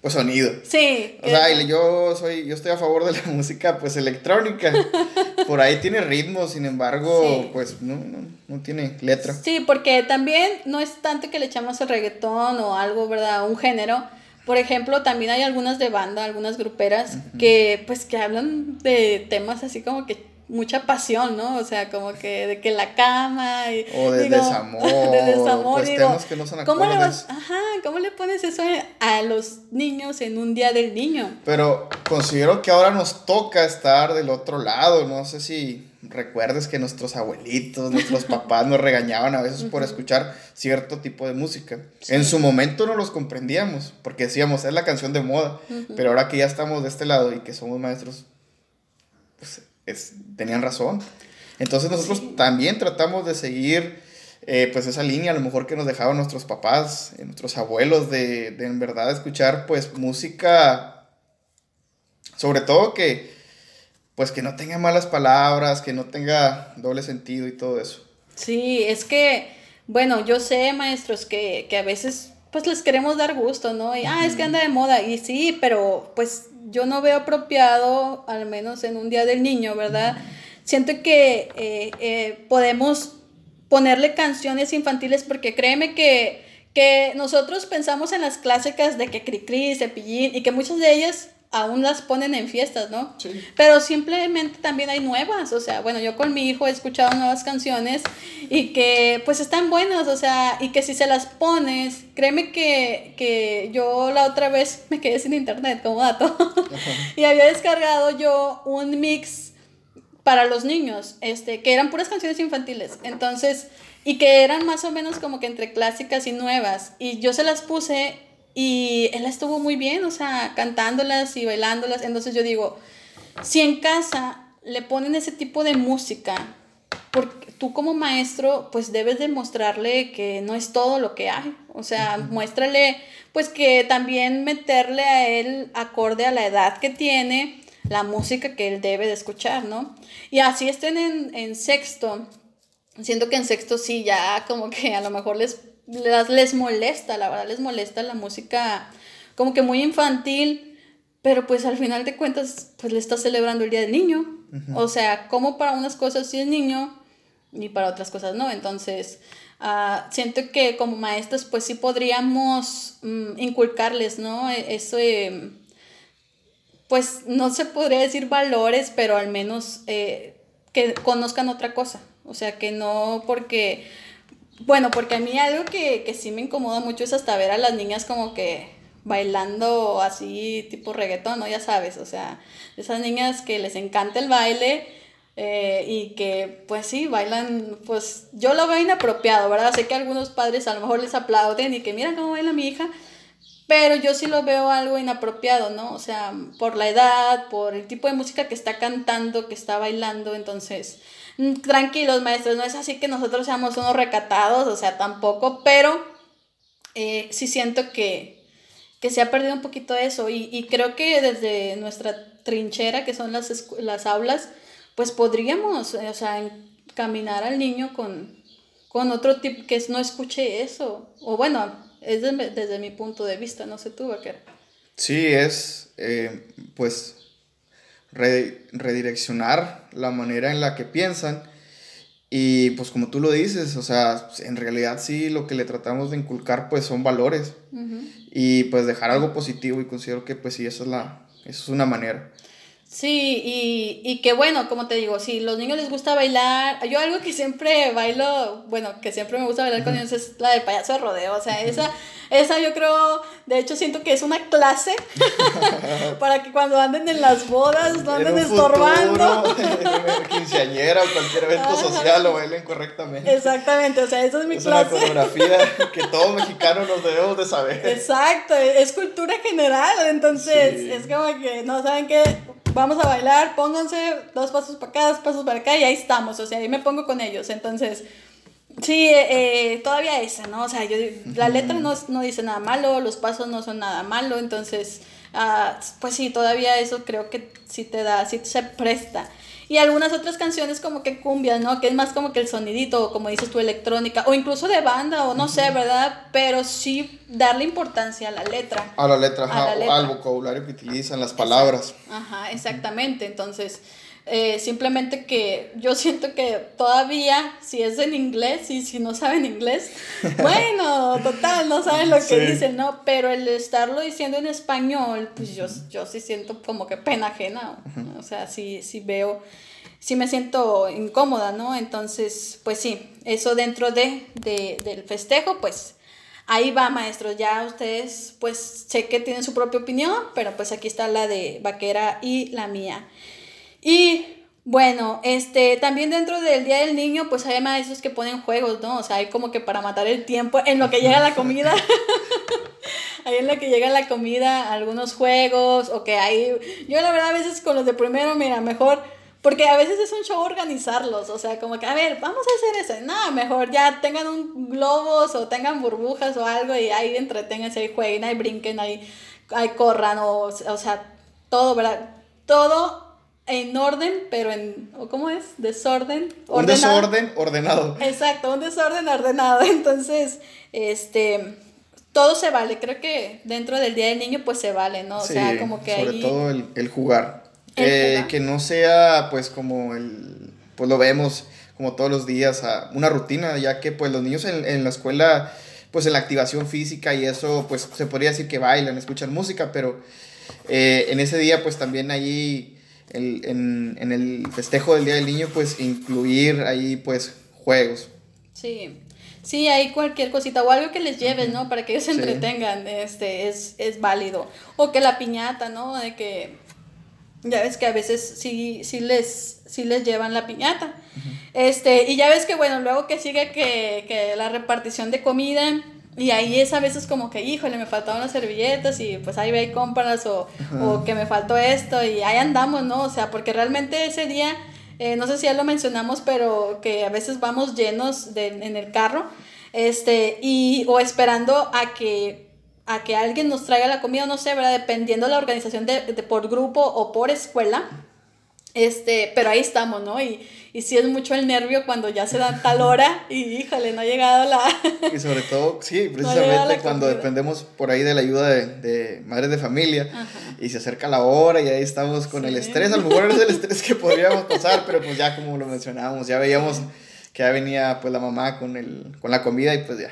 B: pues sonido.
A: Sí.
B: O sea, yo soy, yo estoy a favor de la música pues electrónica. Por ahí tiene ritmo, sin embargo, pues no, no, no, tiene letra.
A: Sí, porque también no es tanto que le echamos el reggaetón o algo, ¿verdad? Un género. Por ejemplo, también hay algunas de banda, algunas gruperas, que pues que hablan de temas así como que mucha pasión, ¿no? O sea, como que de que la cama y,
B: o de desamor, de desamor, pues temas que no son
A: ¿cómo le ajá, ¿cómo le pones eso a los niños en un día del niño?
B: Pero considero que ahora nos toca estar del otro lado, no sé si recuerdes que nuestros abuelitos, nuestros papás nos regañaban a veces por escuchar cierto tipo de música. En su momento no los comprendíamos, porque decíamos, es la canción de moda, pero ahora que ya estamos de este lado y que somos maestros, pues tenían razón. Entonces nosotros también tratamos de seguir eh, pues esa línea a lo mejor que nos dejaban nuestros papás, eh, nuestros abuelos, de, en verdad escuchar pues música, sobre todo que pues que no tenga malas palabras, que no tenga doble sentido y todo eso.
A: Sí, es que, bueno, yo sé, maestros, que, que a veces pues les queremos dar gusto, ¿no? Y, ah, es que anda de moda. Y sí, pero pues yo no veo apropiado, al menos en un día del niño, ¿verdad? Siento que eh, eh, podemos ponerle canciones infantiles porque créeme que, que nosotros pensamos en las clásicas de que Cricri, Cepillín y que muchas de ellas aún las ponen en fiestas, ¿no? Sí. Pero simplemente también hay nuevas, o sea, bueno, yo con mi hijo he escuchado nuevas canciones y que pues están buenas, o sea, y que si se las pones, créeme que, que yo la otra vez me quedé sin internet como dato y había descargado yo un mix para los niños, este, que eran puras canciones infantiles, entonces, y que eran más o menos como que entre clásicas y nuevas, y yo se las puse y él estuvo muy bien, o sea, cantándolas y bailándolas. Entonces yo digo, si en casa le ponen ese tipo de música, porque tú como maestro, pues debes demostrarle que no es todo lo que hay. O sea, muéstrale, pues que también meterle a él acorde a la edad que tiene, la música que él debe de escuchar, ¿no? Y así estén en, en sexto, siento que en sexto sí, ya como que a lo mejor les les molesta, la verdad les molesta la música como que muy infantil, pero pues al final de cuentas pues le está celebrando el Día del Niño. O sea, como para unas cosas sí es niño y para otras cosas no. Entonces, uh, siento que como maestros pues sí podríamos mm, inculcarles, ¿no? E, eso, pues no se podría decir valores, pero al menos eh, que conozcan otra cosa. O sea, que no porque, bueno, porque a mí algo que, que sí me incomoda mucho es hasta ver a las niñas como que bailando así tipo reggaetón, ¿no? Ya sabes, o sea, esas niñas que les encanta el baile eh, y que pues sí, bailan, pues yo lo veo inapropiado, ¿verdad? Sé que algunos padres a lo mejor les aplauden y que miran cómo baila mi hija, pero yo sí lo veo algo inapropiado, ¿no? O sea, por la edad, por el tipo de música que está cantando, que está bailando, entonces, tranquilos maestros, no es así que nosotros seamos unos recatados, o sea, tampoco, pero eh, sí siento que, que se ha perdido un poquito eso y, creo que desde nuestra trinchera, que son las, las aulas, pues podríamos, o sea, encaminar al niño con, con otro tipo que no escuche eso. O bueno, es desde, mi punto de vista, no sé tú, Vaquera.
B: Sí, es eh, pues redireccionar la manera en la que piensan. Y pues como tú lo dices, o sea, en realidad sí lo que le tratamos de inculcar pues son valores. Y pues dejar algo positivo y considero que pues sí, esa es, la, eso es una manera.
A: Sí, y, y que bueno, como te digo, si los niños les gusta bailar, yo algo que siempre bailo, bueno, que siempre me gusta bailar con ellos es la del payaso de rodeo, o sea, esa, esa yo creo, de hecho siento que es una clase para que cuando anden en las bodas no anden estorbando.
B: Futuro, quinceañera o cualquier evento social lo bailen correctamente.
A: Exactamente, o sea, esa es mi clase.
B: Es una coreografía que todo mexicano nos debemos de saber.
A: Exacto, es cultura general, entonces es como que no saben qué vamos a bailar, pónganse dos pasos para acá, dos pasos para acá y ahí estamos, o sea, ahí me pongo con ellos. Entonces, sí, eh, eh, todavía esa, ¿no? O sea, yo, la letra no, no, dice nada malo, los pasos no son nada malo, entonces, uh, pues sí, todavía eso creo que sí te da, sí se presta. Y algunas otras canciones como que cumbias, ¿no? Que es más como que el sonidito, como dices tú, electrónica, o incluso de banda, o no sé, ¿verdad? Pero sí darle importancia a la letra.
B: A la letra, al vocabulario que utilizan, las palabras.
A: Ajá, exactamente. Entonces, eh, simplemente que yo siento que todavía, si es en inglés y si no saben inglés, bueno, total, no saben lo que dicen, ¿no? Pero el estarlo diciendo en español, pues yo, yo sí siento como que pena ajena, o sea, sí, sí veo, sí me siento incómoda, ¿no? Entonces, pues sí, eso dentro de, de, del festejo, pues ahí va, maestros, ya ustedes, pues sé que tienen su propia opinión, pero pues aquí está la de Vaquera y la mía. Y bueno, este, también dentro del Día del Niño, pues hay maestros que ponen juegos, ¿no? O sea, hay como que para matar el tiempo en lo que llega la comida. ahí en lo que llega la comida, algunos juegos, o que hay... Yo la verdad a veces con los de primero, mira, mejor... Porque a veces es un show organizarlos, o sea, como que, a ver, vamos a hacer eso. No, mejor ya tengan un globos o tengan burbujas o algo y ahí entreténganse, ahí jueguen, ahí brinquen, ahí, ahí corran, o, o sea, todo, ¿verdad? Todo en orden, pero en, ¿cómo es? Desorden.
B: Ordenado. Un desorden ordenado.
A: Exacto, un desorden ordenado. Entonces, este, todo se vale. Creo que dentro del Día del Niño, pues se vale, ¿no? O sea, como que
B: sobre todo el, jugar. Que no sea, pues, como el, pues lo vemos como todos los días, una rutina, ya que, pues, los niños en, en la escuela, pues, en la activación física y eso, pues, se podría decir que bailan, escuchan música, pero eh, en ese día, pues, también ahí el, en, en, el festejo del Día del Niño, pues incluir ahí pues juegos.
A: Sí, sí, hay cualquier cosita o algo que les lleves, ¿no? Para que ellos se entretengan, este, es, es válido. O que la piñata, ¿no? De que ya ves que a veces sí, sí, les, sí les llevan la piñata. este, y ya ves que, bueno, luego que sigue que, que la repartición de comida y ahí es a veces como que, híjole, me faltaban las servilletas y pues ahí ve y compras o, o, que me faltó esto y ahí andamos, ¿no? O sea, porque realmente ese día, eh, no sé si ya lo mencionamos, pero que a veces vamos llenos de, en el carro, este, y, o esperando a que, a que alguien nos traiga la comida, no sé, ¿verdad? Dependiendo de la organización de, de por grupo o por escuela. Este, pero ahí estamos, ¿no? Y, y sí es mucho el nervio cuando ya se da tal hora y híjole, no ha llegado la...
B: y sobre todo, sí, precisamente cuando dependemos por ahí de la ayuda de, de madres de familia y se acerca la hora y ahí estamos con el estrés, a lo mejor es el estrés que podríamos pasar, pero pues ya como lo mencionábamos, ya veíamos que ya venía pues la mamá con, el, con la comida y pues ya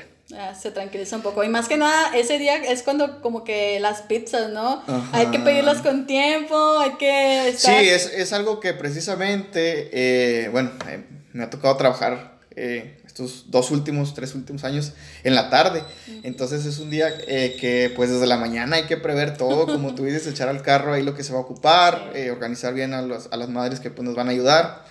A: se tranquiliza un poco. Y más que nada, ese día es cuando como que las pizzas, ¿no? Hay que pedirlas con tiempo, hay que...
B: Sí, es, es, algo que precisamente, eh, bueno, eh, me ha tocado trabajar eh, estos dos últimos, tres últimos años en la tarde. Entonces es un día eh, que pues desde la mañana hay que prever todo, como tú dices, echar al carro ahí lo que se va a ocupar, eh, organizar bien a, a, las madres que pues, nos van a ayudar.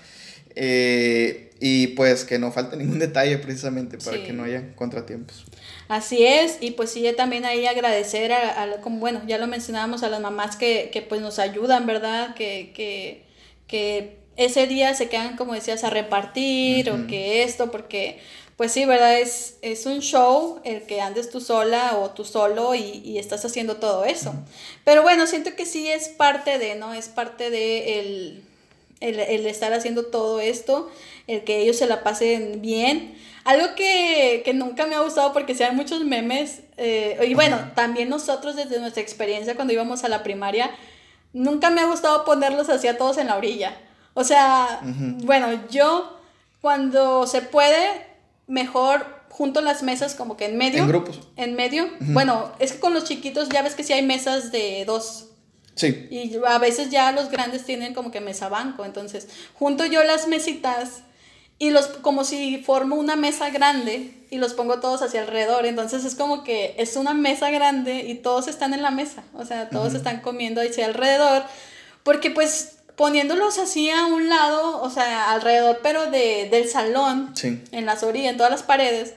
B: Y pues que no falte ningún detalle precisamente para que no haya contratiempos.
A: Así es, y pues sí, también ahí agradecer a, como, bueno, ya lo mencionábamos, a las mamás que, que pues nos ayudan, ¿verdad? Que, que, que ese día se quedan, como decías, a repartir o que esto, porque pues sí, ¿verdad? Es, es un show el que andes tú sola o tú solo y, y estás haciendo todo eso. Pero bueno, siento que sí es parte de, ¿no? Es parte de el, el, el estar haciendo todo esto, el que ellos se la pasen bien algo que, que, nunca me ha gustado porque sean muchos memes, eh, y bueno, también nosotros desde nuestra experiencia cuando íbamos a la primaria, nunca me ha gustado ponerlos así a todos en la orilla. O sea, bueno, yo cuando se puede, mejor junto las mesas como que en medio.
B: En grupos.
A: En medio. Bueno, es que con los chiquitos ya ves que sí hay mesas de dos.
B: Sí.
A: Y a veces ya los grandes tienen como que mesa banco. Entonces, junto yo las mesitas y los como si formo una mesa grande y los pongo todos hacia alrededor. Entonces es como que es una mesa grande y todos están en la mesa, o sea, todos están comiendo hacia alrededor, porque pues poniéndolos así a un lado, o sea, alrededor, pero de, del salón, en las orillas, en todas las paredes,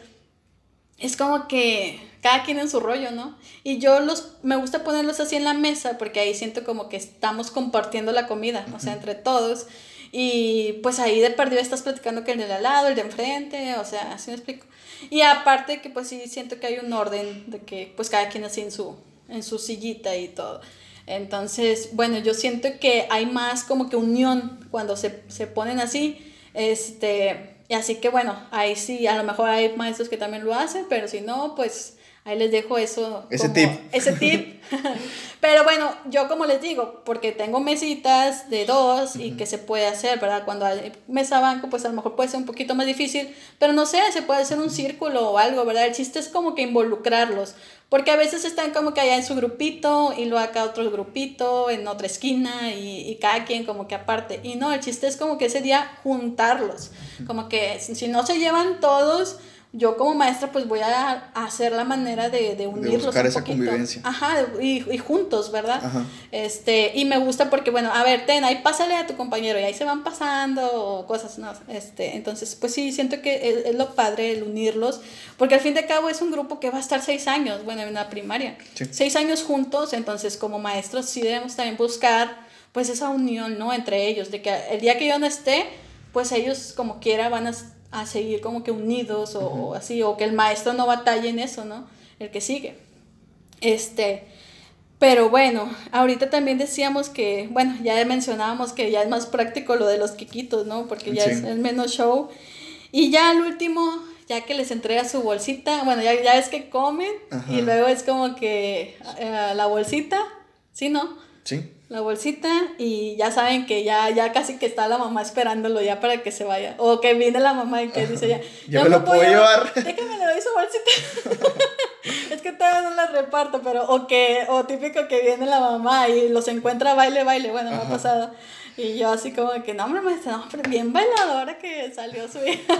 A: es como que cada quien en su rollo, ¿no? Y yo los, me gusta ponerlos así en la mesa porque ahí siento como que estamos compartiendo la comida, o sea, entre todos. Y pues ahí de perdido estás platicando que el de al lado, el de enfrente, o sea, así me explico. Y aparte que pues sí siento que hay un orden de que pues cada quien así en su, en su sillita y todo. Entonces, bueno, yo siento que hay más como que unión cuando se, se ponen así. Este, y así que bueno, ahí sí, a lo mejor hay maestros que también lo hacen, pero si no, pues Ahí les dejo eso.
B: Ese tip.
A: Ese tip. Pero bueno, yo como les digo, porque tengo mesitas de dos y que se puede hacer, ¿verdad? Cuando hay mesa banco, pues a lo mejor puede ser un poquito más difícil, pero no sé, se puede hacer un círculo o algo, ¿verdad? El chiste es como que involucrarlos, porque a veces están como que allá en su grupito y luego acá otro grupito en otra esquina y, y cada quien como que aparte. Y no, el chiste es como que ese día juntarlos, como que si no se llevan todos yo como maestra pues voy a, hacer la manera de, de unirlos. De
B: buscar esa convivencia.
A: Ajá, y, y juntos, ¿verdad? Ajá. Este, y me gusta porque, bueno, a ver, ten, ahí pásale a tu compañero y ahí se van pasando o cosas, ¿no? Este, entonces, pues sí, siento que es, lo padre el unirlos, porque al fin de cabo es un grupo que va a estar seis años, bueno, en la primaria. Seis años juntos, entonces como maestros sí debemos también buscar pues esa unión, ¿no? Entre ellos, de que el día que yo no esté, pues ellos como quiera van a a seguir como que unidos o, así, o que el maestro no batalle en eso, ¿no? El que sigue. Este, pero bueno, ahorita también decíamos que, bueno, ya mencionábamos que ya es más práctico lo de los quiquitos, ¿no? Porque ya es, menos show. Y ya al último, ya que les entrega su bolsita, bueno, ya, ya es que comen y luego es como que eh, la bolsita, ¿sí, no?
B: Sí
A: la bolsita y ya saben que ya, ya casi que está la mamá esperándolo ya para que se vaya. O que viene la mamá y que dice ya,
B: yo me lo puedo llevar.
A: Déjame le doy su bolsita. es que todavía no la reparto, pero o que, o típico que viene la mamá y los encuentra baile, baile, bueno, me ha pasado. Y yo así como que, no, hombre, maestra, no, hombre, bien bailadora que salió su hija.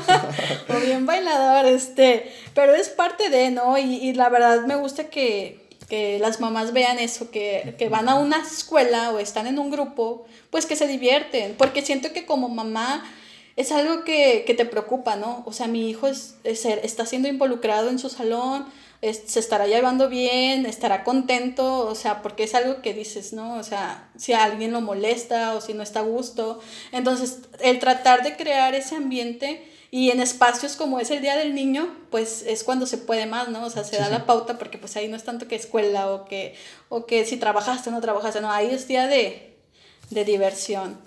A: o bien bailador, este. Pero es parte de, ¿no? Y, y la verdad me gusta que, que las mamás vean eso, que, que, van a una escuela o están en un grupo, pues que se divierten, porque siento que como mamá es algo que, que te preocupa, ¿no? O sea, mi hijo es, está siendo involucrado en su salón, se estará llevando bien, estará contento, o sea, porque es algo que dices, ¿no? O sea, si a alguien lo molesta o si no está a gusto. Entonces, el tratar de crear ese ambiente y en espacios como es el Día del Niño, pues es cuando se puede más, ¿no? O sea, se da la pauta porque pues ahí no es tanto que escuela o que, o que si trabajaste o no trabajaste, no, ahí es día de, de diversión.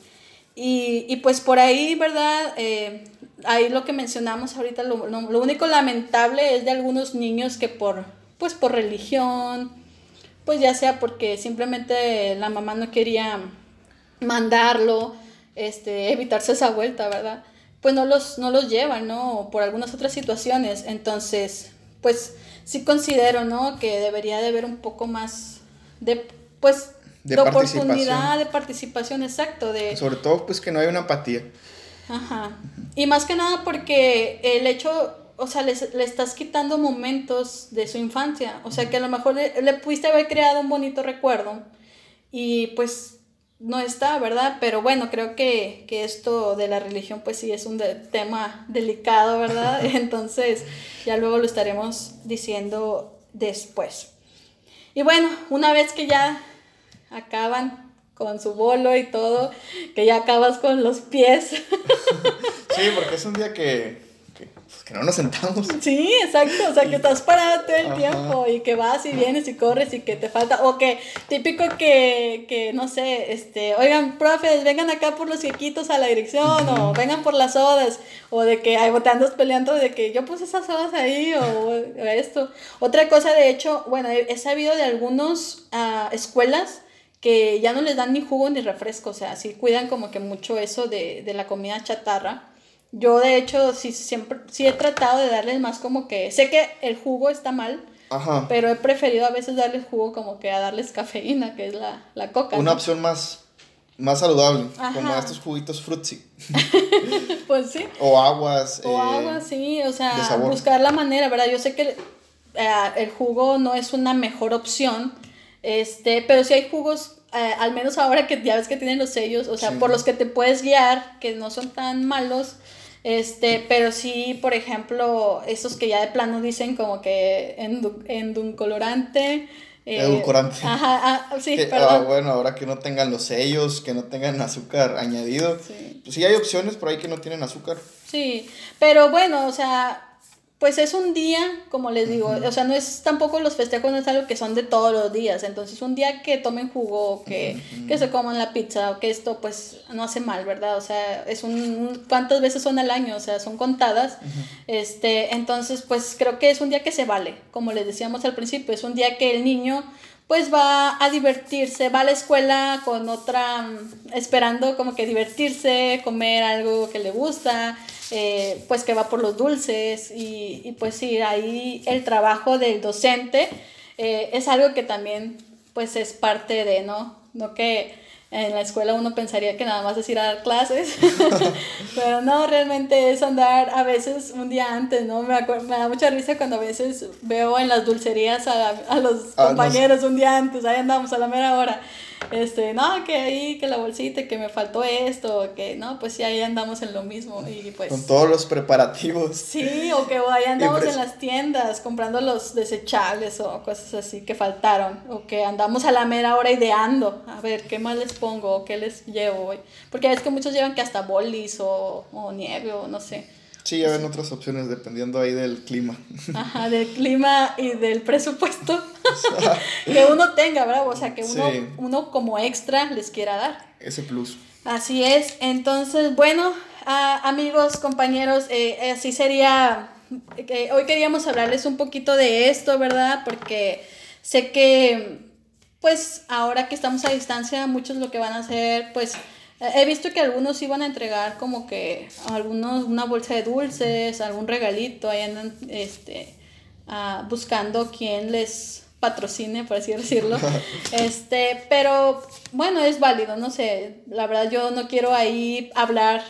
A: Y, y, pues por ahí, ¿verdad? Eh, ahí lo que mencionamos ahorita, lo, lo, lo, único lamentable es de algunos niños que por, pues por religión, pues ya sea porque simplemente la mamá no quería mandarlo, este, evitarse esa vuelta, ¿verdad? Pues no los, no los llevan, ¿no? Por algunas otras situaciones. Entonces, pues sí considero, ¿no? Que debería de haber un poco más de, pues, de, oportunidad, de participación, exacto. De...
B: Sobre todo, pues, que no hay una apatía.
A: Ajá. Y más que nada porque el hecho, o sea, le estás quitando momentos de su infancia. O sea, que a lo mejor le, le pudiste haber creado un bonito recuerdo y pues no está, ¿verdad? Pero bueno, creo que, que, esto de la religión pues sí es un tema delicado, ¿verdad? Entonces ya luego lo estaremos diciendo después. Y bueno, una vez que ya acaban con su bolo y todo, que ya acabas con los pies.
B: sí, porque es un día que que no nos sentamos.
A: Sí, exacto, o sea, que estás parado todo el tiempo y que vas y vienes y corres y que te falta, o que típico que, que no sé, este, oigan, profes, vengan acá por los quequitos a la dirección o vengan por las sodas, o de que hay botandos peleando de que yo puse esas sodas ahí o, esto. Otra cosa, de hecho, bueno, he, sabido de algunas uh, escuelas que ya no les dan ni jugo ni refresco, o sea, sí cuidan como que mucho eso de, de la comida chatarra yo de hecho sí siempre sí he tratado de darles más como que sé que el jugo está mal, pero he preferido a veces darles jugo como que a darles cafeína, que es la, la coca.
B: Una opción más más saludable, como estos juguitos frutzi.
A: pues sí.
B: O aguas.
A: O eh, aguas, sí, o sea, buscar la manera, ¿verdad? Yo sé que eh, el jugo no es una mejor opción, este, pero si hay jugos eh, al menos ahora que ya ves que tienen los sellos, o sea, por los que te puedes guiar, que no son tan malos, este, pero sí, por ejemplo, esos que ya de plano dicen como que enduncolorante.
B: Eh, Edulcorante.
A: Ajá, ah, sí,
B: ah, perdón. bueno, ahora que no tengan los sellos, que no tengan azúcar añadido. Sí. Pues sí hay opciones por ahí que no tienen azúcar.
A: Sí, pero bueno, o sea, pues es un día, como les digo, o sea, no es tampoco los festejos, no es algo que son de todos los días, entonces un día que tomen jugo, que, que se coman la pizza, o que esto pues no hace mal, ¿verdad? O sea, es un, ¿cuántas veces son al año? O sea, son contadas, este, entonces pues creo que es un día que se vale, como les decíamos al principio, es un día que el niño pues va a divertirse, va a la escuela con otra, esperando como que divertirse, comer algo que le gusta, eh, pues que va por los dulces y, pues sí, ahí el trabajo del docente eh, es algo que también pues es parte de, ¿no? No que en la escuela uno pensaría que nada más es ir a dar clases, pero no, realmente es andar a veces un día antes, ¿no? Me, me da mucha risa cuando a veces veo en las dulcerías a, a los ah, compañeros un día antes, ahí andamos a la mera hora este, no, que ahí, que la bolsita, que me faltó esto, que no, pues sí, ahí andamos en lo mismo y pues...
B: Con todos los preparativos.
A: Sí, o que ahí andamos en las tiendas comprando los desechables o cosas así que faltaron, o que andamos a la mera hora ideando, a ver, ¿qué más les pongo o qué les llevo hoy? Porque es que muchos llevan que hasta bolis o, o nieve o no sé.
B: Sí, ya ven otras opciones dependiendo ahí del clima.
A: Ajá, del clima y del presupuesto que uno tenga, ¿verdad? O sea, que uno, uno como extra les quiera dar.
B: Ese plus.
A: Así es. Entonces, bueno, amigos, compañeros, eh, así sería. hoy queríamos hablarles un poquito de esto, ¿verdad? Porque sé que, pues, ahora que estamos a distancia, muchos lo que van a hacer, pues, He visto que algunos iban a entregar como que algunos una bolsa de dulces, algún regalito, ahí andan este, uh, buscando quién les patrocine, por así decirlo. este, pero bueno, es válido, no sé, la verdad yo no quiero ahí hablar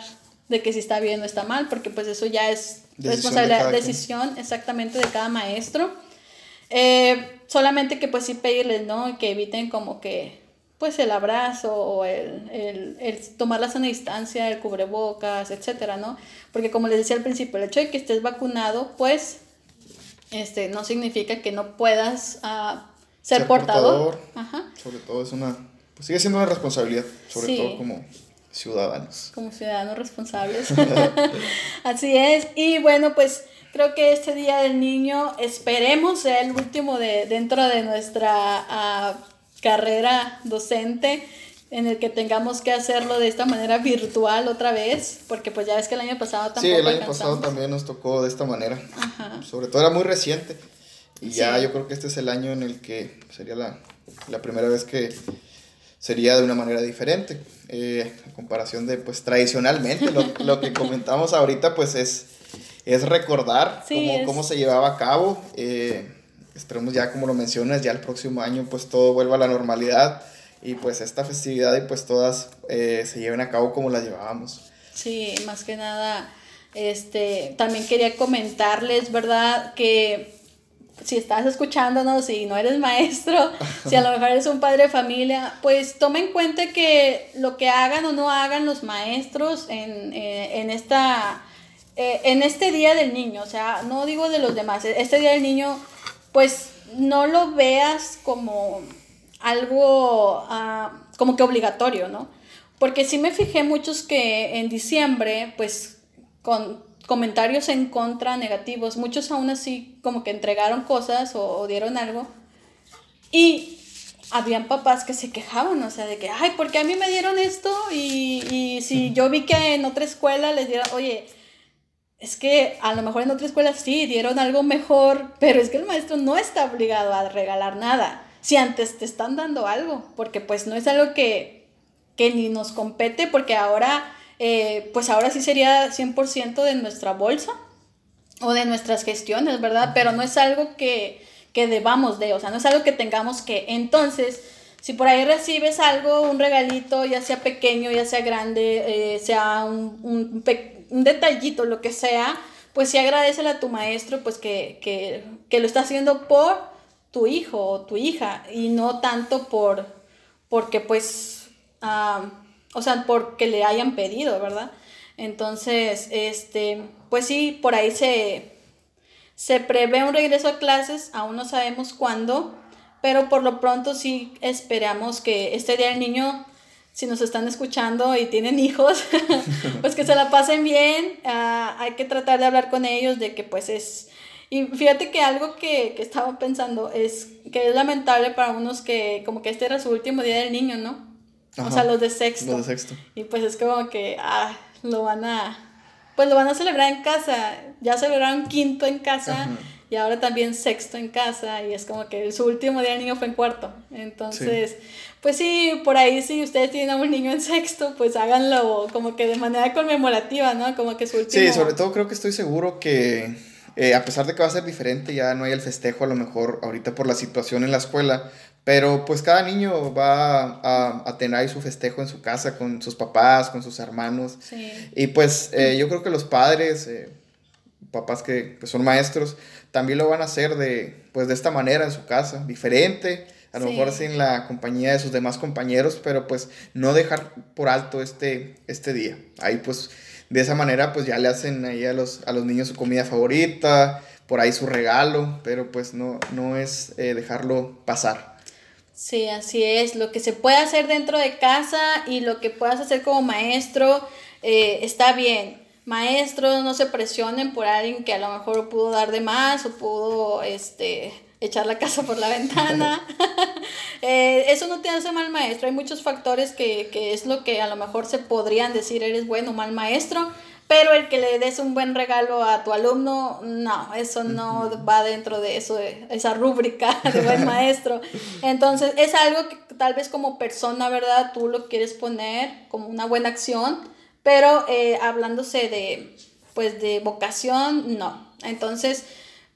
A: de que si está bien o está mal, porque pues eso ya es responsabilidad, decisión exactamente de cada maestro. Eh, solamente que pues sí pedirles, ¿no? Que eviten como que pues el abrazo o el, el, el, tomar la sana distancia, el cubrebocas, etcétera, ¿no? Porque como les decía al principio, el hecho de que estés vacunado, pues, este, no significa que no puedas uh, ser, portador. Ajá.
B: Sobre todo es una, pues sigue siendo una responsabilidad, sobre todo como ciudadanos.
A: Como ciudadanos responsables. Así es. Y bueno, pues creo que este Día del Niño esperemos sea el último de, dentro de nuestra... Uh, carrera docente en el que tengamos que hacerlo de esta manera virtual otra vez, porque pues ya ves que el año pasado tampoco
B: Sí, el año pasado también nos tocó de esta manera. Sobre todo era muy reciente. Y ya yo creo que este es el año en el que sería la, la primera vez que sería de una manera diferente. Eh, en comparación de, pues tradicionalmente, lo, lo, que comentamos ahorita, pues es, es recordar cómo, cómo, se llevaba a cabo. Eh, esperemos ya como lo mencionas, ya el próximo año pues todo vuelva a la normalidad y pues esta festividad y pues todas eh, se lleven a cabo como las llevábamos.
A: Sí, más que nada, este, también quería comentarles, ¿verdad? Que si estás escuchándonos y no eres maestro, si a lo mejor eres un padre de familia, pues toma en cuenta que lo que hagan o no hagan los maestros en, eh, en esta... Eh, en este día del niño, o sea, no digo de los demás, este día del niño, pues no lo veas como algo ah, como que obligatorio, ¿no? Porque sí me fijé muchos que en diciembre, pues con comentarios en contra negativos, muchos aún así como que entregaron cosas o, dieron algo. Y habían papás que se quejaban, o sea, de que, ay, ¿por qué a mí me dieron esto? Y, y si yo vi que en otra escuela les dieron, oye, es que a lo mejor en otra escuela sí dieron algo mejor, pero es que el maestro no está obligado a regalar nada. Si antes te están dando algo, porque pues no es algo que que ni nos compete porque ahora, eh, pues ahora sí sería 100% de nuestra bolsa o de nuestras gestiones, ¿verdad? Pero no es algo que, que debamos de, o sea, no es algo que tengamos que. Entonces, si por ahí recibes algo, un regalito, ya sea pequeño, ya sea grande, eh, sea un, un, un, detallito, lo que sea, pues sí agradecele a tu maestro, pues que, que, que lo está haciendo por tu hijo o tu hija y no tanto por, porque pues o sea, porque le hayan pedido, ¿verdad? Entonces, este, pues sí, por ahí se, se prevé un regreso a clases, aún no sabemos cuándo, pero por lo pronto sí esperamos que este día el niño, si nos están escuchando y tienen hijos, pues que se la pasen bien, ah, hay que tratar de hablar con ellos de que pues es... Y fíjate que algo que, que estaba pensando es que es lamentable para unos que como que este era su último día del niño, ¿no? o sea, los de sexto.
B: Los de sexto.
A: Y pues es como que, ah, lo van a, pues lo van a celebrar en casa. Ya celebraron quinto en casa y ahora también sexto en casa. Y es como que su último día el niño fue en cuarto. Entonces, pues sí, por ahí si ustedes tienen a un niño en sexto, pues háganlo como que de manera conmemorativa, ¿no? Como que su último...
B: Sí, sobre todo creo que estoy seguro que eh, a pesar de que va a ser diferente, ya no hay el festejo a lo mejor ahorita por la situación en la escuela, pero pues cada niño va a, a, tener ahí su festejo en su casa con sus papás, con sus hermanos. Y pues eh, yo creo que los padres, eh, papás que, son maestros, también lo van a hacer de, pues, de esta manera en su casa, diferente, a lo mejor sin la compañía de sus demás compañeros, pero pues no dejar por alto este, este día. Ahí pues de esa manera pues ya le hacen ahí a los, a los niños su comida favorita, por ahí su regalo, pero pues no, no es eh, dejarlo pasar.
A: Sí, así es. Lo que se puede hacer dentro de casa y lo que puedas hacer como maestro eh, está bien. Maestros, no se presionen por alguien que a lo mejor pudo dar de más o pudo este, echar la casa por la ventana. Eh, eso no te hace mal maestro. Hay muchos factores que, que es lo que a lo mejor se podrían decir, eres bueno o mal maestro pero el que le des un buen regalo a tu alumno, no, eso no va dentro de eso, de esa rúbrica de buen maestro. Entonces, es algo que tal vez como persona, ¿verdad? Tú lo quieres poner como una buena acción, pero eh, hablándose de, pues, de vocación, no. Entonces,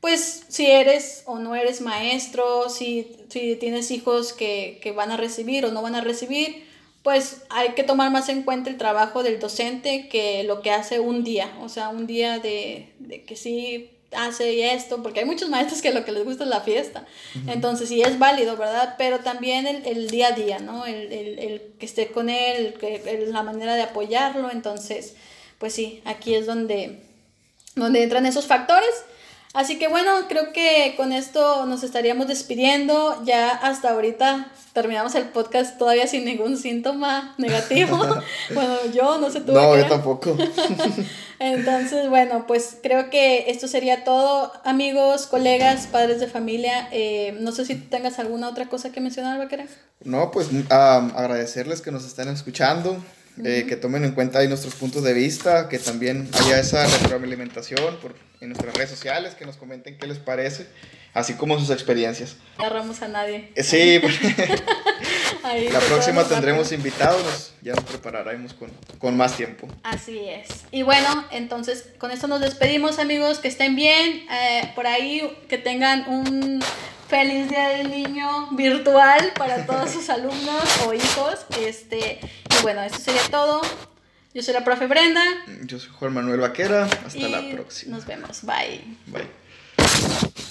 A: pues, si eres o no eres maestro, si, si tienes hijos que, que van a recibir o no van a recibir, pues hay que tomar más en cuenta el trabajo del docente que lo que hace un día, o sea, un día de, de que sí hace esto, porque hay muchos maestros que lo que les gusta es la fiesta, entonces sí es válido, ¿verdad? Pero también el, el día a día, ¿no? El, el, el que esté con él, que, la manera de apoyarlo, entonces, pues sí, aquí es donde, donde entran esos factores Así que bueno, creo que con esto nos estaríamos despidiendo. Ya hasta ahorita terminamos el podcast todavía sin ningún síntoma negativo. bueno, yo no sé tú.
B: No, yo tampoco.
A: Entonces, bueno, pues creo que esto sería todo, amigos, colegas, padres de familia. Eh, no sé si tengas alguna otra cosa que mencionar, Vaquera.
B: No, pues agradecerles que nos estén escuchando. Eh, que tomen en cuenta ahí nuestros puntos de vista, que también haya esa retroalimentación por, en nuestras redes sociales, que nos comenten qué les parece, así como sus experiencias.
A: Agarramos a nadie.
B: Eh, sí, pues, la próxima tendremos invitados, ya nos prepararemos con, con más tiempo.
A: Así es. Y bueno, entonces con esto nos despedimos amigos, que estén bien, eh, por ahí que tengan un feliz día del niño virtual para todos sus alumnos o hijos. Este, y bueno, eso sería todo. Yo soy la profe Brenda.
B: Yo soy Juan Manuel Vaquera. Hasta
A: y
B: la próxima.
A: Nos vemos. Bye.
B: Bye.